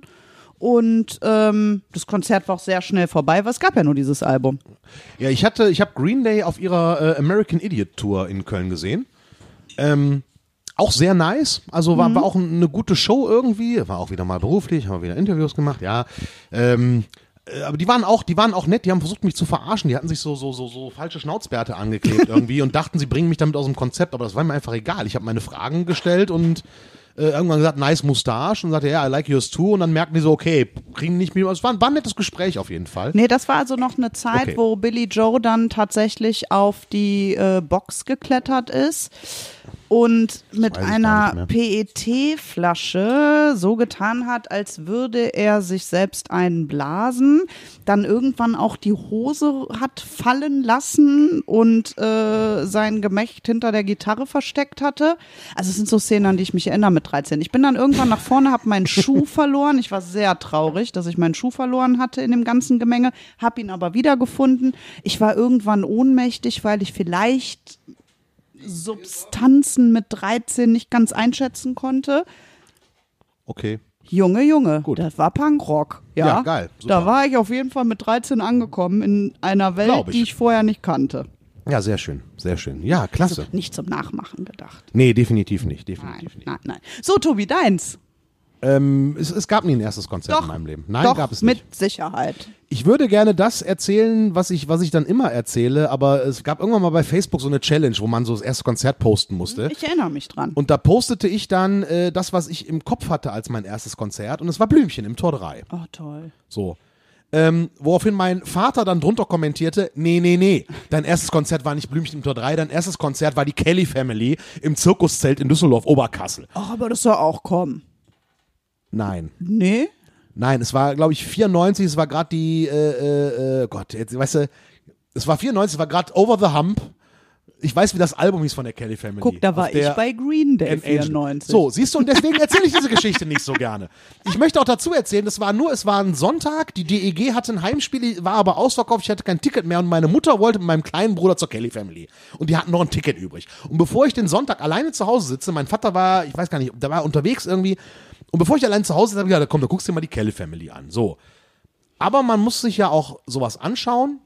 B: und ähm, das Konzert war auch sehr schnell vorbei, weil es gab ja nur dieses Album.
A: Ja, ich hatte, ich habe Green Day auf ihrer äh, American Idiot Tour in Köln gesehen. Ähm, auch sehr nice, also war, war auch eine gute Show irgendwie, war auch wieder mal beruflich, haben wir wieder Interviews gemacht, ja. Ähm, äh, aber die waren auch, die waren auch nett, die haben versucht mich zu verarschen, die hatten sich so so so so falsche Schnauzbärte angeklebt irgendwie und dachten, sie bringen mich damit aus dem Konzept, aber das war mir einfach egal. Ich habe meine Fragen gestellt und äh, irgendwann gesagt, nice Mustache und sagte, ja, I like yours too und dann merkten die so, okay, kriegen nicht mehr, es war, war ein nettes Gespräch auf jeden Fall.
B: Nee, das war also noch eine Zeit,
A: Okay.
B: wo Billy Joe dann tatsächlich auf die äh, Box geklettert ist und mit einer PET-Flasche so getan hat, als würde er sich selbst einblasen, dann irgendwann auch die Hose hat fallen lassen und äh, sein Gemächt hinter der Gitarre versteckt hatte. Also es sind so Szenen, an die ich mich erinnere mit 13. Ich bin dann irgendwann nach vorne, habe meinen Schuh verloren. Ich war sehr traurig, dass ich meinen Schuh verloren hatte in dem ganzen Gemenge, habe ihn aber wiedergefunden. Ich war irgendwann ohnmächtig, weil ich vielleicht Substanzen mit 13 nicht ganz einschätzen konnte.
A: Okay.
B: Junge, Junge,
A: Gut.
B: das war Punkrock. Ja,
A: Ja, geil, super.
B: Da war ich auf jeden Fall mit 13 angekommen in einer Welt,
A: ich.
B: die ich vorher nicht kannte.
A: Ja, sehr schön, sehr schön. Ja, klasse.
B: Nicht zum Nachmachen gedacht.
A: Nee, definitiv nicht,
B: Nein,
A: definitiv nicht.
B: nein, nein. So, Tobi, deins.
A: Ähm, es, es gab nie ein erstes Konzert
B: Doch,
A: in meinem Leben. Nein,
B: Doch,
A: gab es nicht.
B: mit Sicherheit.
A: Ich würde gerne das erzählen, was ich, was ich dann immer erzähle, aber es gab irgendwann mal bei Facebook so eine Challenge, wo man so das erste Konzert posten musste.
B: Ich erinnere mich dran.
A: Und da postete ich dann äh, das, was ich im Kopf hatte als mein erstes Konzert. Und es war Blümchen im Tor 3.
B: Oh, toll.
A: So. Ähm, woraufhin mein Vater dann drunter kommentierte, nee, nee, nee, dein erstes Konzert war nicht Blümchen im Tor 3, dein erstes Konzert war die Kelly Family im Zirkuszelt in Düsseldorf-Oberkassel.
B: Ach, aber das soll auch kommen.
A: Nein.
B: Nee?
A: Nein, es war, glaube ich, 94, es war gerade die, äh, äh, äh, Gott, jetzt, weißt du, es war 94, es war gerade Over the Hump. Ich weiß, wie das Album hieß von der Kelly Family.
B: Guck, da war ich bei Green Day
A: An Angel.
B: 94.
A: So, siehst du, und deswegen erzähle ich diese Geschichte nicht so gerne. Ich möchte auch dazu erzählen, das war nur, es war ein Sonntag, die DEG hatte ein Heimspiel, war aber ausverkauft, ich hatte kein Ticket mehr und meine Mutter wollte mit meinem kleinen Bruder zur Kelly Family. Und die hatten noch ein Ticket übrig. Und bevor ich den Sonntag alleine zu Hause sitze, mein Vater war, ich weiß gar nicht, der war unterwegs irgendwie, und bevor ich allein zu Hause sitze, habe ich gesagt, komm, da guckst du dir mal die Kelly Family an. So. Aber man muss sich ja auch sowas anschauen.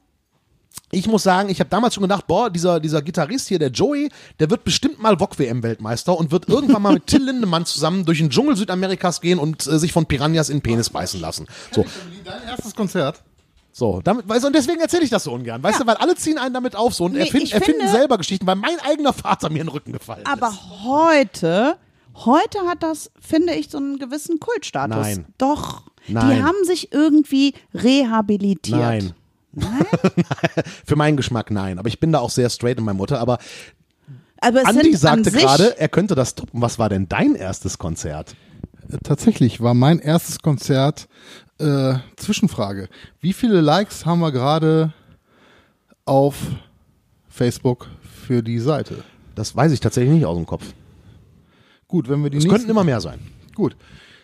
A: Ich muss sagen, ich habe damals schon gedacht, boah, dieser, dieser Gitarrist hier, der Joey, der wird bestimmt mal VOG-WM-Weltmeister und wird irgendwann mal mit Till Lindemann zusammen durch den Dschungel Südamerikas gehen und äh, sich von Piranhas in den Penis beißen lassen. So,
C: Dein erstes Konzert?
A: so, damit, weißt du, und deswegen erzähle ich das so ungern, weißt du, weil alle ziehen einen damit auf so und
B: Nee,
A: erfinden, erfinden
B: finde-
A: selber Geschichten, weil mein eigener Vater mir in den Rücken gefallen
B: Aber
A: ist.
B: heute, heute hat das, finde ich, so einen gewissen Kultstatus.
A: Nein.
B: Doch.
A: Nein.
B: Die haben sich irgendwie rehabilitiert.
A: Nein.
B: Nein?
A: Für meinen Geschmack nein, aber ich bin da auch sehr straight in meiner Mutter, aber
B: Aber es
A: Andi sagte gerade, er könnte das toppen. Was war denn dein erstes Konzert?
C: Äh, Tatsächlich war mein erstes Konzert äh, Zwischenfrage. Wie viele Likes haben wir gerade auf Facebook für die Seite?
A: Das weiß ich tatsächlich nicht aus dem Kopf.
C: Gut, wenn wir die
A: Es könnten immer mehr sein.
C: Gut,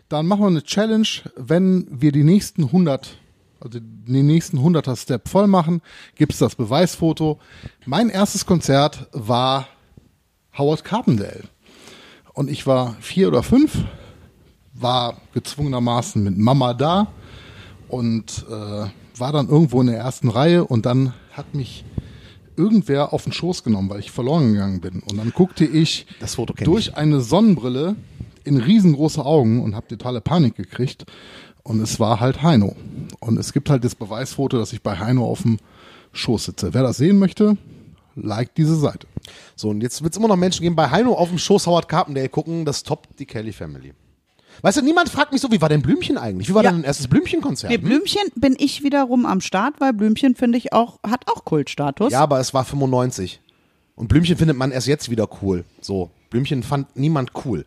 C: dann machen wir eine Challenge, wenn wir die nächsten 100, also den nächsten 100er Step voll machen, gibt's das Beweisfoto. Mein erstes Konzert war Howard Carpendale. Und ich war vier oder fünf. war gezwungenermaßen mit Mama da und äh, war dann irgendwo in der ersten Reihe und dann hat mich irgendwer auf den Schoß genommen, weil ich verloren gegangen bin. Und dann guckte ich durch eine Sonnenbrille in riesengroße Augen und habe totale Panik gekriegt. Und es war halt Heino. Und es gibt halt das Beweisfoto, dass ich bei Heino auf dem Schoß sitze. Wer das sehen möchte, liked diese Seite.
A: So, und jetzt wird es immer noch Menschen geben, bei Heino auf dem Schoß Howard Carpendale gucken, das toppt die Kelly Family. Weißt du, niemand fragt mich so, wie war denn Blümchen eigentlich? Wie war
B: Ja.
A: denn dein erstes Blümchenkonzert?
B: Nee,
A: hm?
B: Blümchen bin ich wiederum am Start, weil Blümchen finde ich auch, hat auch Kultstatus.
A: Ja, aber es war 95. Und Blümchen findet man erst jetzt wieder cool. So, Blümchen fand niemand cool.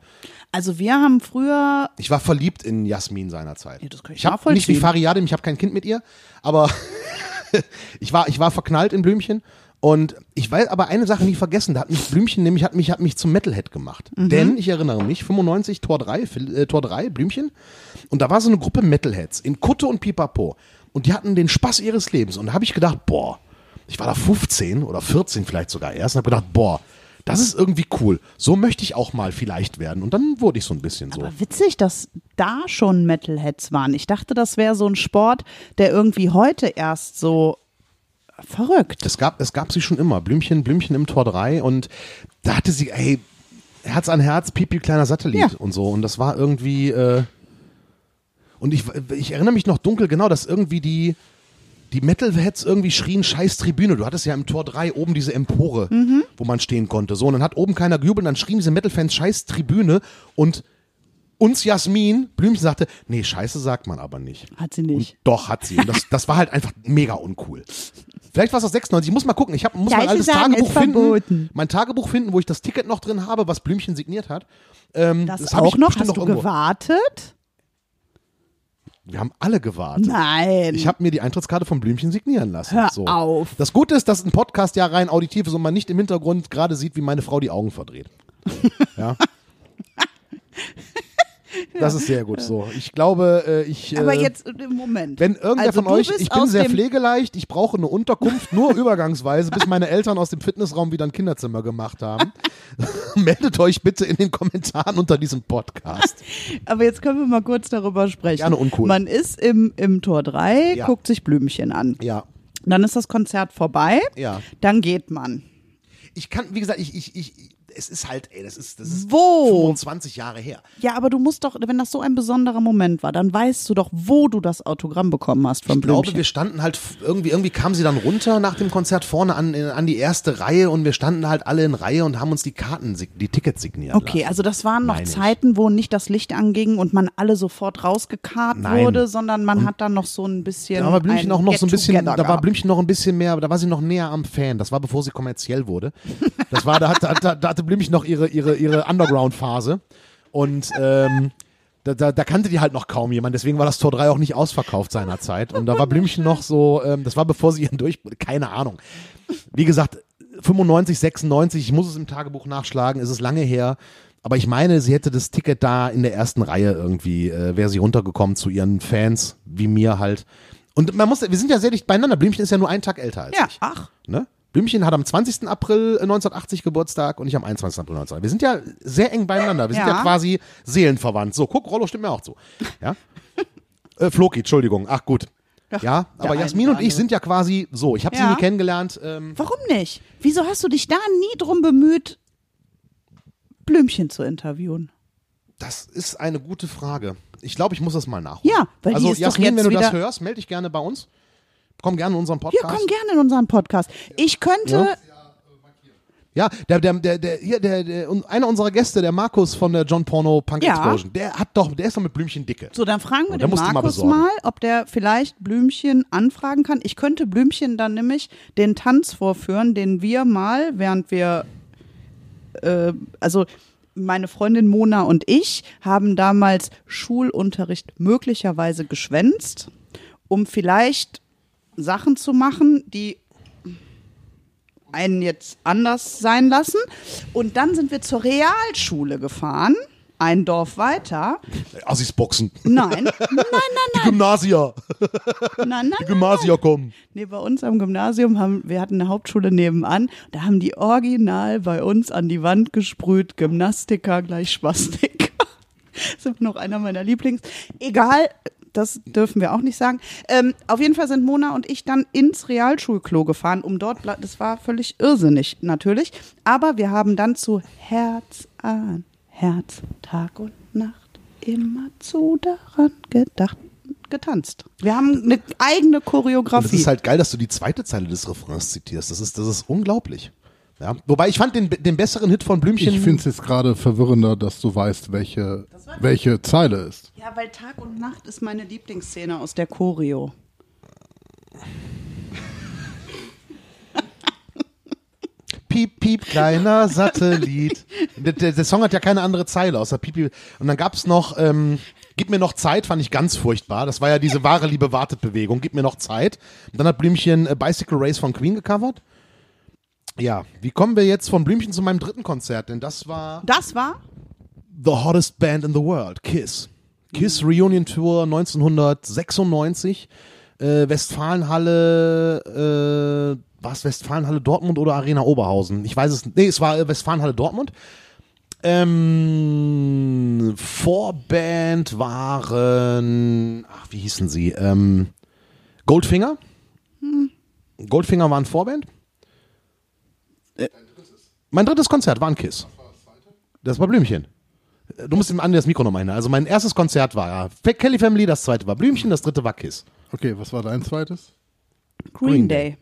B: Also wir haben früher,
A: Ich war verliebt in Jasmin seinerzeit.
B: Ja, das kann ich
A: ich habe nicht wie. Fariadim, ich habe kein Kind mit ihr, aber ich war ich war verknallt in Blümchen und ich weiß aber eine Sache nie vergessen, da hat mich Blümchen nämlich hat mich hat mich zum Metalhead gemacht.
B: Mhm.
A: Denn ich erinnere mich 95 Tor 3 Phil- äh, Tor 3 Blümchen und da war so eine Gruppe Metalheads in Kutte und Pipapo und die hatten den Spaß ihres Lebens und da habe ich gedacht, boah, ich war da 15 oder 14 vielleicht sogar erst und habe gedacht, boah, das ist irgendwie cool. So möchte ich auch mal vielleicht werden. Und dann wurde ich so ein bisschen so.
B: aber witzig, dass da schon Metalheads waren. Ich dachte, das wäre so ein Sport, der irgendwie heute erst so verrückt.
A: Es gab, es gab sie schon immer. Blümchen, Blümchen im Tor 3 und da hatte sie, ey, Herz an Herz, Pipi, kleiner Satellit
B: Ja.
A: und so. Und das war irgendwie, äh, und ich, ich erinnere mich noch dunkel genau, dass irgendwie die, die Metalheads irgendwie schrien, scheiß Tribüne. Du hattest ja im Tor 3 oben diese Empore, wo man stehen konnte. So, und dann hat oben keiner gejubelt, und dann schrien diese Metal-Fans, scheiß Tribüne und uns Jasmin, Blümchen sagte, nee, scheiße sagt man aber nicht.
B: Hat sie
A: Und
B: nicht.
A: doch, hat sie. Und das, das war halt einfach mega uncool. Vielleicht war es aus 96. Ich muss mal gucken. Ich hab, muss
B: Ja,
A: mein altes
B: sagen,
A: Tagebuch finden. Mein Tagebuch finden, wo ich das Ticket noch drin habe, was Blümchen signiert hat. Ähm,
B: Das,
A: hab
B: auch noch? Hast du
A: irgendwo.
B: gewartet?
A: Wir haben alle gewartet.
B: Nein.
A: Ich habe mir die Eintrittskarte von Blümchen signieren lassen.
B: Hör
A: so.
B: auf.
A: Das Gute ist, dass ein Podcast ja rein auditiv ist und man nicht im Hintergrund gerade sieht, wie meine Frau die Augen verdreht. Ja. Das ist sehr gut so. Ich glaube, äh, ich.
B: aber
A: äh,
B: jetzt im Moment.
A: Wenn irgendwer
B: Also
A: von euch, ich bin sehr pflegeleicht, ich brauche eine Unterkunft, nur übergangsweise, bis meine Eltern aus dem Fitnessraum wieder ein Kinderzimmer gemacht haben. Meldet euch bitte in den Kommentaren unter diesem Podcast.
B: Aber jetzt können wir mal kurz darüber sprechen.
A: Gerne uncool.
B: Man ist im, im Tor 3,
A: Ja.
B: guckt sich Blümchen an.
A: Ja,
B: Dann ist das Konzert vorbei.
A: ja.
B: Dann geht man.
A: Ich kann, wie gesagt, ich, ich, ich, es ist halt, ey, das ist, das ist
B: Wo?
A: 25 Jahre her.
B: Ja, aber du musst doch, wenn das so ein besonderer Moment war, dann weißt du doch, wo du das Autogramm bekommen hast vom
A: Ich glaube,
B: Blümchen.
A: wir standen halt irgendwie, irgendwie kam sie dann runter nach dem Konzert vorne an, in- an die erste Reihe und wir standen halt alle in Reihe und haben uns die Karten, die Tickets signiert
B: Okay,
A: lassen.
B: also das waren noch
A: Meine ich.
B: Zeiten, wo nicht das Licht anging und man alle sofort rausgekarrt
A: Nein.
B: wurde, sondern man hat dann noch so ein bisschen.
A: Da war Blümchen auch noch so ein bisschen, da war. Blümchen noch ein bisschen mehr, da war sie noch näher am Fan. Das war bevor sie kommerziell wurde. Das war, da, hat, da, da hatte Blümchen noch ihre, ihre, ihre Underground-Phase. Und ähm, da, da, da kannte die halt noch kaum jemand. Deswegen war das Tor 3 auch nicht ausverkauft seinerzeit. Und da war Blümchen noch so, ähm, das war bevor sie ihren Durchbruch, keine Ahnung. Wie gesagt, 95, 96, ich muss es im Tagebuch nachschlagen, ist es lange her. Aber ich meine, sie hätte das Ticket da in der ersten Reihe irgendwie, äh, wäre sie runtergekommen zu ihren Fans, wie mir halt. Und man muss, wir sind ja sehr dicht beieinander. Blümchen ist ja nur einen Tag älter als
B: Ja,
A: ich.
B: ach.
A: Ne? Blümchen hat am 20. April 1980 Geburtstag und ich am 21. April 1980. Wir sind ja sehr eng beieinander. Wir sind ja
B: Ja.
A: quasi seelenverwandt. So, guck, Rollo stimmt mir auch zu. Ja? äh, Floki, Entschuldigung. Ach gut. Ja, aber Jasmin und ich sind ja quasi so. Ich habe sie
B: Ja.
A: nie kennengelernt. Ähm,
B: Warum nicht? Wieso hast du dich da nie drum bemüht, Blümchen zu interviewen?
A: Das ist eine gute Frage. Ich glaube, ich muss das mal nachholen.
B: Ja, weil
A: also Jasmin, wenn du das hörst, melde dich gerne bei uns. Komm gerne in unseren Podcast.
B: Ja, komm gerne in unseren Podcast. Ich könnte,
A: Ja. Ja, der, der, der, der, hier, der, der, einer unserer Gäste, der Markus von der John Porno Punk
B: Ja.
A: Explosion, der hat doch, der ist doch mit Blümchen dicke.
B: so dann fragen wir den
A: mal
B: Markus
A: besorgen.
B: mal, ob der vielleicht Blümchen anfragen kann. Ich könnte Blümchen dann nämlich den Tanz vorführen, den wir mal, während wir, äh, also meine Freundin Mona und ich haben damals Schulunterricht möglicherweise geschwänzt, um vielleicht Sachen zu machen, die einen jetzt anders sein lassen. Und dann sind wir zur Realschule gefahren, ein Dorf weiter.
A: Assis Boxen.
B: Nein, nein, nein,
A: Die Gymnasia.
B: nein, nein,
A: Die
B: nein.
A: Gymnasia kommen.
B: Nee, bei uns am Gymnasium haben, wir hatten eine Hauptschule nebenan, da haben die original bei uns an die Wand gesprüht, Gymnastiker gleich Spastiker. ist immer noch einer meiner Lieblings. Egal, das dürfen wir auch nicht sagen. Ähm, auf jeden Fall sind Mona und ich dann ins Realschulklo gefahren, um dort, das war völlig irrsinnig natürlich, aber wir haben dann zu Herz an Herz, Tag und Nacht immerzu daran gedacht, getanzt. Wir haben eine eigene
A: Und es
B: Choreografie.
A: ist halt geil, dass du die zweite Zeile des Refrains zitierst. Das ist, das ist unglaublich. Ja. Wobei ich fand den, den besseren Hit von Blümchen.
C: Ich finde es jetzt gerade verwirrender, dass du weißt, welche, welche Zeile ist.
B: ja, weil Tag und Nacht ist meine Lieblingsszene aus der Choreo.
A: Piep, piep, kleiner Satellit. der, der, der Song hat ja keine andere Zeile außer Piep, piep. Und dann gab's noch, ähm, Gib mir noch Zeit, fand ich ganz furchtbar. Das war ja diese wahre Liebe wartet Bewegung. Gib mir noch Zeit. Und dann hat Blümchen äh, Bicycle Race von Queen gecovert. Ja, wie kommen wir jetzt von Blümchen zu meinem dritten Konzert? Denn das war
B: Das war?
A: The Hottest Band in the World, Kiss. Kiss Reunion Tour 1996. Äh, Westfalenhalle, äh, war es Westfalenhalle Dortmund oder Arena Oberhausen? Ich weiß es nicht. Nee, es war äh, Westfalenhalle Dortmund. Ähm, Vorband waren, ach, wie hießen sie? Ähm, Goldfinger. Goldfinger waren Vorband. Äh, mein drittes Konzert war ein Kiss. Das war Blümchen. Du musst ihm an das Mikro nochmal hin. Also mein erstes Konzert war Kelly Family, das zweite war Blümchen, das dritte war Kiss.
C: Okay, was war dein zweites?
B: Green,
A: Green
B: Day.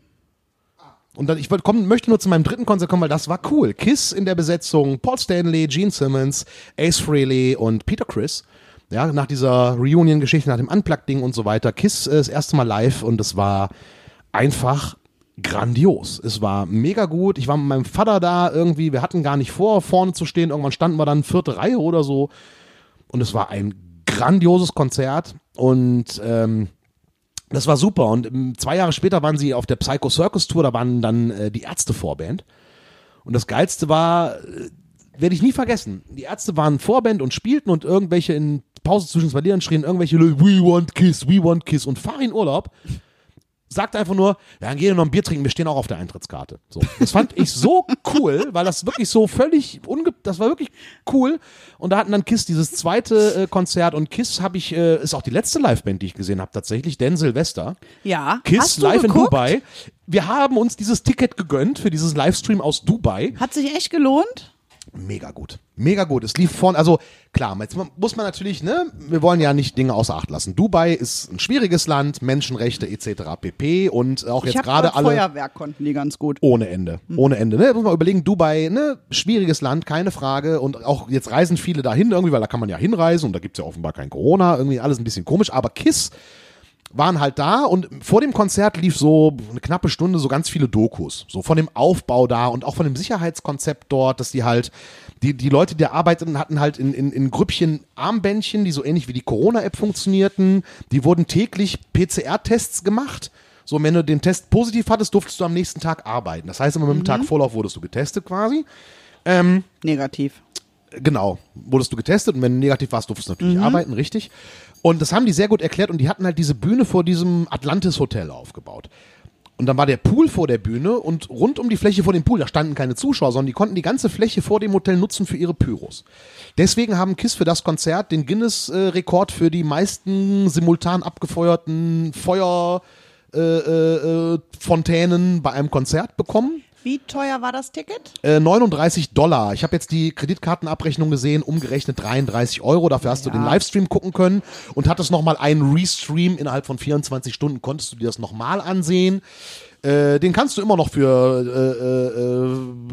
A: Und dann, ich kommen, möchte nur zu meinem dritten Konzert kommen, weil das war cool. Kiss in der Besetzung, Paul Stanley, Gene Simmons, Ace Frehley und Peter Chris. Ja, nach dieser Reunion-Geschichte, nach dem Unplugged-Ding und so weiter. Kiss äh, das erste Mal live und es war einfach grandios. Es war mega gut. Ich war mit meinem Vater da irgendwie. Wir hatten gar nicht vor, vorne zu stehen. Irgendwann standen wir dann vierte Reihe oder so. Und es war ein grandioses Konzert. Und ähm, das war super. Und ähm, zwei Jahre später waren sie auf der Psycho Circus Tour, da waren dann äh, die Ärzte Vorband. Und das Geilste war, äh, werde ich nie vergessen. Die Ärzte waren Vorband und spielten und irgendwelche in Pause zwischen zwei Liedern schrien irgendwelche Leute, we want Kiss, we want Kiss. Und fahr in Urlaub sagt einfach nur, dann geh noch ein Bier trinken, wir stehen auch auf der Eintrittskarte. So. Das fand ich so cool, weil das wirklich so völlig unge das war wirklich cool. Und da hatten dann Kiss dieses zweite äh, Konzert und Kiss habe ich, äh, ist auch die letzte Liveband, die ich gesehen habe, tatsächlich, denn Silvester.
B: Ja.
A: Kiss
B: Hast du
A: live
B: geguckt?
A: in Dubai. Wir haben uns dieses Ticket gegönnt für dieses Livestream aus Dubai.
B: Hat sich echt gelohnt?
A: Mega gut. Mega gut. Es lief vorne, also klar, jetzt muss man natürlich, ne, wir wollen ja nicht Dinge außer Acht lassen. Dubai ist ein schwieriges Land, Menschenrechte etc. pp. Und auch jetzt gerade alle
B: Feuerwerk konnten die ganz gut.
A: ohne Ende. Ohne Ende. Ne? Muss man überlegen, Dubai, ne, schwieriges Land, keine Frage. Und auch jetzt reisen viele dahin irgendwie, weil da kann man ja hinreisen und da gibt's ja offenbar kein Corona. Irgendwie alles ein bisschen komisch. Aber Kiss waren halt da und vor dem Konzert lief so eine knappe Stunde so ganz viele Dokus. So von dem Aufbau da und auch von dem Sicherheitskonzept dort, dass die halt, die, die Leute, die da arbeiteten, hatten halt in, in, in Grüppchen Armbändchen, die so ähnlich wie die Corona-App funktionierten. Die wurden täglich PCR-Tests gemacht. So, wenn du den Test positiv hattest, durftest du am nächsten Tag arbeiten. Das heißt, immer mit dem Tag Vorlauf wurdest du getestet quasi.
B: Negativ.
A: Genau, wurdest du getestet und wenn du negativ warst, durftest du natürlich arbeiten, richtig. Und das haben die sehr gut erklärt und die hatten halt diese Bühne vor diesem Atlantis Hotel aufgebaut. Und dann war der Pool vor der Bühne und rund um die Fläche vor dem Pool, da standen keine Zuschauer, sondern die konnten die ganze Fläche vor dem Hotel nutzen für ihre Pyros. Deswegen haben Kiss für das Konzert den Guinness-Rekord für die meisten simultan abgefeuerten Feuerfontänen äh, äh, Fontänen bei einem Konzert bekommen.
B: Wie teuer war das Ticket?
A: Äh, 39 Dollar. Ich habe jetzt die Kreditkartenabrechnung gesehen, umgerechnet 33 Euro. Dafür hast du den Livestream gucken können und hattest nochmal einen Restream innerhalb von 24 Stunden, konntest du dir das nochmal ansehen. Äh, den kannst du immer noch für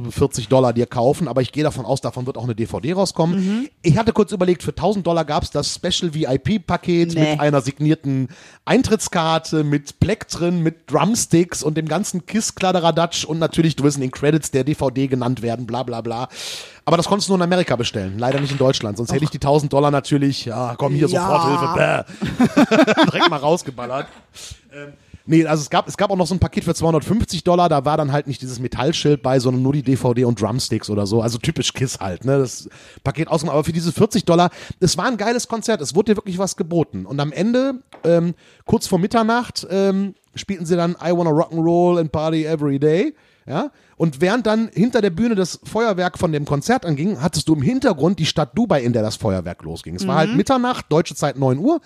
A: äh, äh, 40 Dollar dir kaufen, aber ich gehe davon aus, davon wird auch eine DVD rauskommen. Ich hatte kurz überlegt, für 1000 Dollar gab's das Special VIP-Paket
B: Nee.
A: mit einer signierten Eintrittskarte, mit Black drin, mit Drumsticks und dem ganzen Kiss-Kladderadatsch und natürlich, du wirst in den Credits der DVD genannt werden, bla bla bla. Aber das konntest du nur in Amerika bestellen, leider nicht in Deutschland. Sonst hätte ich die 1000 Dollar natürlich, ja, komm hier,
B: Ja.
A: Soforthilfe, direkt mal rausgeballert. Ähm, nee, also es gab, es gab auch noch so ein Paket für 250 Dollar, da war dann halt nicht dieses Metallschild bei, sondern nur die DVD und Drumsticks oder so. Also typisch Kiss halt, ne? Das Paket ausgemacht. Aber für diese 40 Dollar, es war ein geiles Konzert, es wurde dir wirklich was geboten. Und am Ende, ähm, kurz vor Mitternacht, ähm, spielten sie dann I Wanna Rock'n'Roll and Party Every Day. Ja? Und während dann hinter der Bühne das Feuerwerk von dem Konzert anging, hattest du im Hintergrund die Stadt Dubai, in der das Feuerwerk losging. Es war halt Mitternacht, deutsche Zeit 9 Uhr.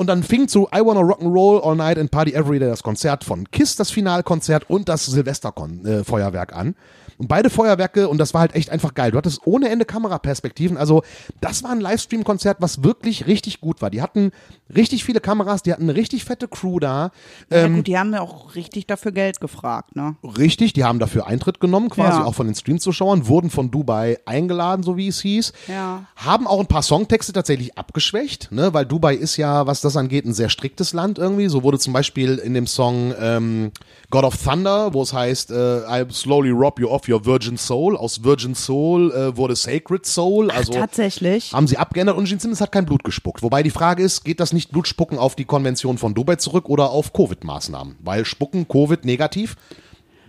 A: Und dann fing zu I Wanna Rock'n'Roll All Night and Party Every Day das Konzert von Kiss, das Finalkonzert und das Silvesterfeuerwerk an. Und beide Feuerwerke, und das war halt echt einfach geil. Du hattest ohne Ende Kameraperspektiven. Also, das war ein Livestream-Konzert, was wirklich richtig gut war. Die hatten richtig viele Kameras, die hatten eine richtig fette Crew da.
B: Ja, gut, die haben ja auch richtig dafür Geld gefragt, ne?
A: Richtig, die haben dafür Eintritt genommen, quasi
B: Ja.
A: auch von den Stream-Zuschauern, wurden von Dubai eingeladen, so wie es hieß.
B: Ja.
A: Haben auch ein paar Songtexte tatsächlich abgeschwächt, ne? weil Dubai ist ja, was das angeht, ein sehr striktes Land irgendwie. So wurde zum Beispiel in dem Song ähm, God of Thunder, wo es heißt, äh, I slowly rob you off your virgin soul. Aus Virgin Soul äh, wurde Sacred Soul. Also
B: Tatsächlich.
A: haben sie abgeändert und Gene Simmons hat kein Blut gespuckt. Wobei die Frage ist, geht das nicht Blutspucken auf die Konvention von Dubai zurück oder auf Covid-Maßnahmen? Weil Spucken, Covid negativ.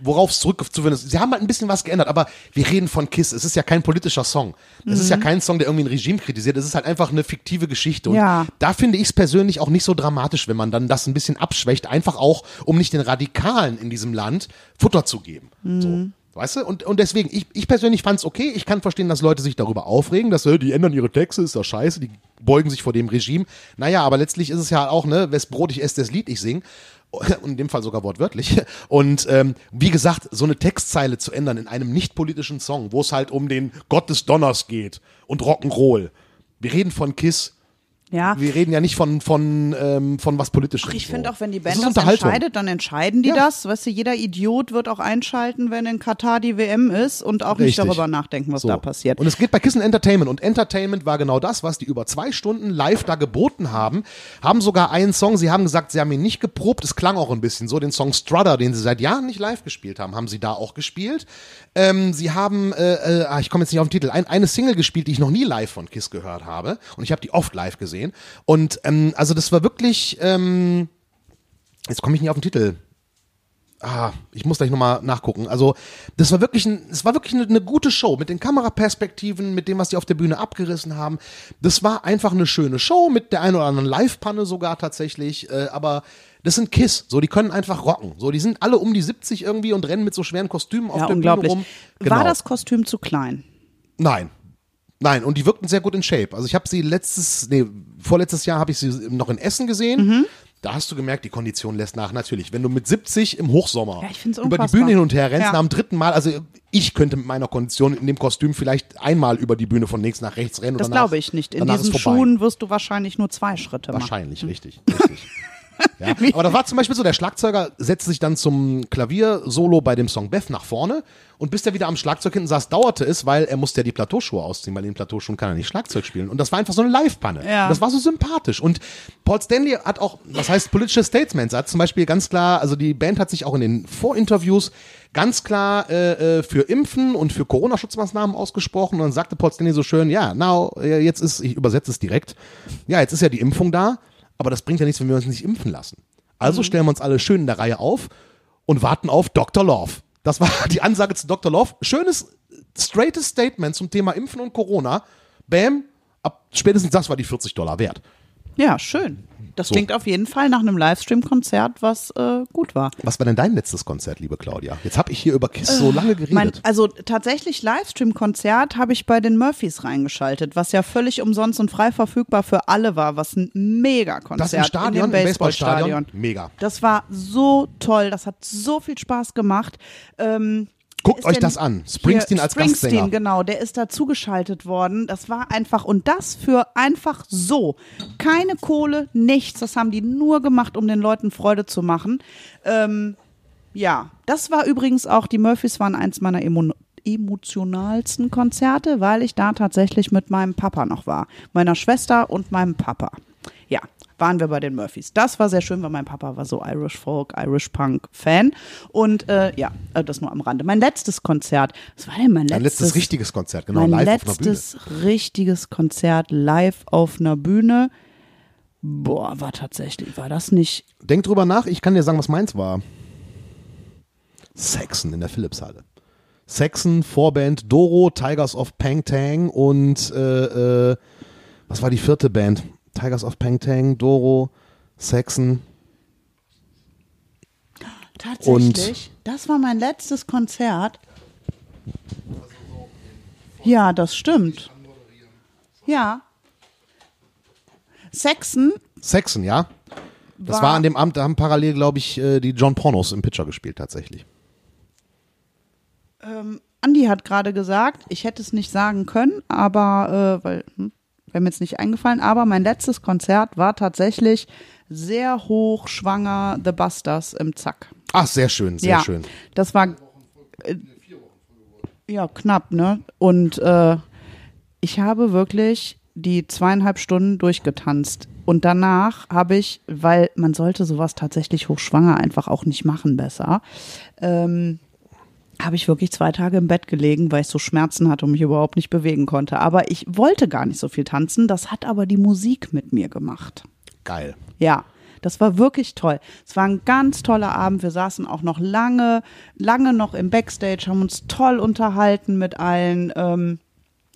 A: Worauf es zurückzuführen ist, sie haben halt ein bisschen was geändert, aber wir reden von Kiss. Es ist ja kein politischer Song. Es ist ja kein Song, der irgendwie ein Regime kritisiert. Es ist halt einfach eine fiktive Geschichte. Und
B: Ja.
A: da finde ich es persönlich auch nicht so dramatisch, wenn man dann das ein bisschen abschwächt, einfach auch, um nicht den Radikalen in diesem Land Futter zu geben. So. Weißt du? Und, und deswegen, ich, ich persönlich fand es okay. Ich kann verstehen, dass Leute sich darüber aufregen, dass äh, die ändern ihre Texte, ist doch scheiße, die beugen sich vor dem Regime. Naja, aber letztlich ist es ja auch, ne, wes Brot ich esse, das Lied ich sing. In dem Fall sogar wortwörtlich. Und ähm, wie gesagt, so eine Textzeile zu ändern in einem nicht politischen Song, wo es halt um den Gott des Donners geht und Rock'n'Roll. Wir reden von Kiss.
B: Ja.
A: Wir reden ja nicht von, von, ähm, von was Politischem.
B: Ich
A: so.
B: finde auch, wenn die
A: Das
B: Band das,
A: Unterhaltung.
B: entscheidet, dann entscheiden die
A: Ja.
B: das. Weißt du, jeder Idiot wird auch einschalten, wenn in Katar die WM ist und auch nicht
A: Richtig.
B: darüber nachdenken, was
A: So.
B: da passiert.
A: Und es geht bei Kissen Entertainment. Und Entertainment war genau das, was die über zwei Stunden live da geboten haben. Haben sogar einen Song, sie haben gesagt, sie haben ihn nicht geprobt. Es klang auch ein bisschen so. Den Song Strudder, den sie seit Jahren nicht live gespielt haben, haben sie da auch gespielt. Ähm, sie haben, äh, äh, ah, ich komme jetzt nicht auf den Titel, ein, eine Single gespielt, die ich noch nie live von Kiss gehört habe. Und ich habe die oft live gesehen. Und ähm, also das war wirklich, ähm, jetzt komme ich nicht auf den Titel. Ah, ich muss gleich nochmal nachgucken. Also, das war wirklich, ein, es war wirklich eine, eine gute Show mit den Kameraperspektiven, mit dem, was die auf der Bühne abgerissen haben. Das war einfach eine schöne Show mit der einen oder anderen Live-Panne sogar tatsächlich. Äh, aber das sind Kiss, so die können einfach rocken. So, die sind alle um die 70 irgendwie und rennen mit so schweren Kostümen auf
B: ja,
A: der. Bühne rum. Genau.
B: War das Kostüm zu klein?
A: Nein. Nein, und die wirkten sehr gut in Shape. Also ich habe sie letztes, nee, vorletztes Jahr habe ich sie noch in Essen gesehen.
B: Mhm.
A: Da hast du gemerkt, die Kondition lässt nach. Natürlich, wenn du mit 70 im Hochsommer
B: Ja,
A: über die. Bühne hin und her rennst,
B: Ja.
A: nach dem dritten Mal, also ich könnte mit meiner Kondition in dem Kostüm vielleicht einmal über die Bühne von links nach rechts rennen.
B: Das glaube ich nicht. In diesen. Schuhen wirst du wahrscheinlich nur zwei Schritte machen.
A: Wahrscheinlich, richtig, richtig. Ja, aber das war zum Beispiel so, der Schlagzeuger setzte sich dann zum Klavier-Solo bei dem Song Beth nach vorne und bis er wieder am Schlagzeug hinten saß, dauerte es, weil er musste ja die Plateauschuhe ausziehen, weil in den Plateauschuhen kann er nicht Schlagzeug spielen. Und das war einfach so eine Live-Panne.
B: Ja.
A: Das war so sympathisch. Und Paul Stanley hat auch, was heißt politische Statements, hat zum Beispiel ganz klar, also die Band hat sich auch in den Vorinterviews ganz klar äh, äh, für Impfen und für Corona-Schutzmaßnahmen ausgesprochen. Und dann sagte Paul Stanley so schön, ja, now, äh, jetzt ist, ich übersetze es direkt, ja, jetzt ist ja die Impfung da, aber das bringt ja nichts, wenn wir uns nicht impfen lassen. Also stellen wir uns alle schön in der Reihe auf und warten auf Dr. Love. Das war die Ansage zu Dr. Love. Schönes, straightes Statement zum Thema Impfen und Corona. Bam, ab spätestens das war die 40 Dollar wert.
B: Ja, schön. Das
A: So.
B: klingt auf jeden Fall nach einem Livestream-Konzert, was äh, gut war.
A: Was war denn dein letztes Konzert, liebe Claudia? Jetzt habe ich hier über Kiss so lange geredet.
B: Mein, also tatsächlich Livestream-Konzert habe ich bei den Murphys reingeschaltet, was ja völlig umsonst und frei verfügbar für alle war, was ein mega Konzert
A: das im Stadion,
B: in dem
A: im Baseballstadion?
B: Baseballstadion.
A: Mega.
B: Das war so toll, das hat so viel Spaß gemacht. Ähm,
A: Guckt euch das an. Springsteen als
B: Springsteen,
A: Gastsänger.
B: genau, der ist da zugeschaltet worden. Das war einfach und das für einfach so. Keine Kohle, nichts. Das haben die nur gemacht, um den Leuten Freude zu machen. Ähm, ja, das war übrigens auch, die Murphys waren eins meiner Emo emotionalsten Konzerte, weil ich da tatsächlich mit meinem Papa noch war. Meiner Schwester und meinem Papa. Ja, waren wir bei den Murphys. Das war sehr schön, weil mein Papa war so Irish Folk, Irish Punk Fan. Und äh, ja, äh, das nur am Rande. Mein letztes Konzert, was war denn mein letztes?
A: Dein letztes richtiges Konzert, genau,
B: mein
A: live auf einer Bühne.
B: letztes richtiges Konzert live auf einer Bühne. Boah, war tatsächlich, war das nicht.
A: Denk drüber nach, ich kann dir sagen, was meins war. Saxon in der Philipshalle. Saxon, Vorband, Doro, Tigers of Pang Tang und äh, äh, was war die vierte Band? Tigers of Pang Tang, Doro, Saxon.
B: Tatsächlich, das war mein letztes Konzert. Ja, das stimmt. Ja. Saxon
A: Saxon, ja. Das war,
B: War-
A: an dem Amt, da haben parallel, glaube ich, äh, die John Pornos im Pitcher gespielt, tatsächlich.
B: Andi hat gerade gesagt, ich hätte es nicht sagen können, aber äh, weil hm, wäre mir jetzt nicht eingefallen, aber mein letztes Konzert war tatsächlich sehr hochschwanger The Busters im Zack.
A: Ach, sehr schön, sehr
B: ja,
A: schön.
B: das war äh, ja knapp, ne? Und äh, ich habe wirklich die zweieinhalb Stunden durchgetanzt. Und danach habe ich, weil man sollte sowas tatsächlich hochschwanger einfach auch nicht machen besser, ähm, habe ich wirklich zwei Tage im Bett gelegen, weil ich so Schmerzen hatte und mich überhaupt nicht bewegen konnte. Aber ich wollte gar nicht so viel tanzen. Das hat aber die Musik mit mir gemacht.
A: Geil.
B: Ja, das war wirklich toll. Es war ein ganz toller Abend. Wir saßen auch noch lange, lange noch im Backstage, haben uns toll unterhalten mit allen. Ähm,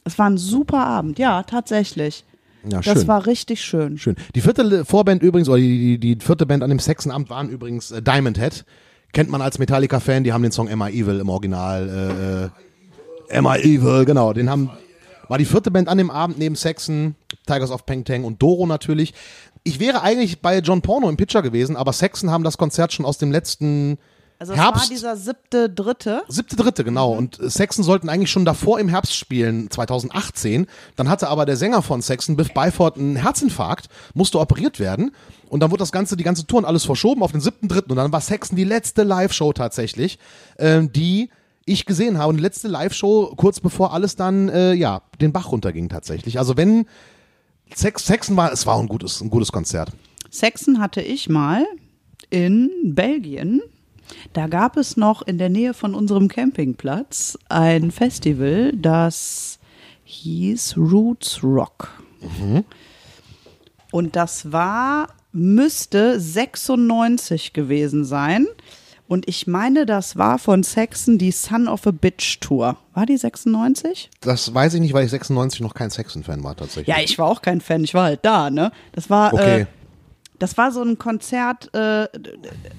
B: es war ein super Abend, ja, tatsächlich.
A: Ja,
B: Das
A: schön.
B: war richtig schön.
A: Schön. Die vierte Vorband übrigens, oder die, die, die vierte Band an dem Sexenamt waren übrigens äh, Diamond Head. Kennt man als Metallica-Fan, die haben den Song Emma Evil im Original. Äh, äh, Emma Evil, genau. Den haben, war die vierte Band an dem Abend neben Saxon, Tigers of Peng und Doro natürlich. Ich wäre eigentlich bei John Porno im Pitcher gewesen, aber Saxon haben das Konzert schon aus dem letzten
B: Also es
A: Herbst.
B: war dieser siebte, dritte.
A: Siebte, dritte, genau. Und äh, Saxon sollten eigentlich schon davor im Herbst spielen, 2018. Dann hatte aber der Sänger von Saxon, Biff Byford, einen Herzinfarkt, musste operiert werden. Und dann wurde das Ganze, die ganze Tour und alles verschoben auf den siebten, dritten. Und dann war Saxon die letzte Live-Show tatsächlich, ähm, die ich gesehen habe. Und die letzte Live-Show, kurz bevor alles dann, äh, ja, den Bach runterging tatsächlich. Also wenn Sax Saxon war, es war ein gutes, ein gutes Konzert.
B: Saxon hatte ich mal in Belgien. Da gab es noch in der Nähe von unserem Campingplatz ein Festival, das hieß Roots Rock. Und das war, müsste 96 gewesen sein. Und ich meine, das war von Saxon die Son of a Bitch Tour. War die 96?
A: Das weiß ich nicht, weil ich 96 noch kein Saxon-Fan war tatsächlich.
B: Ja, ich war auch kein Fan, ich war halt da, ne? Das war,
A: Okay.
B: äh, das war so ein Konzert, äh,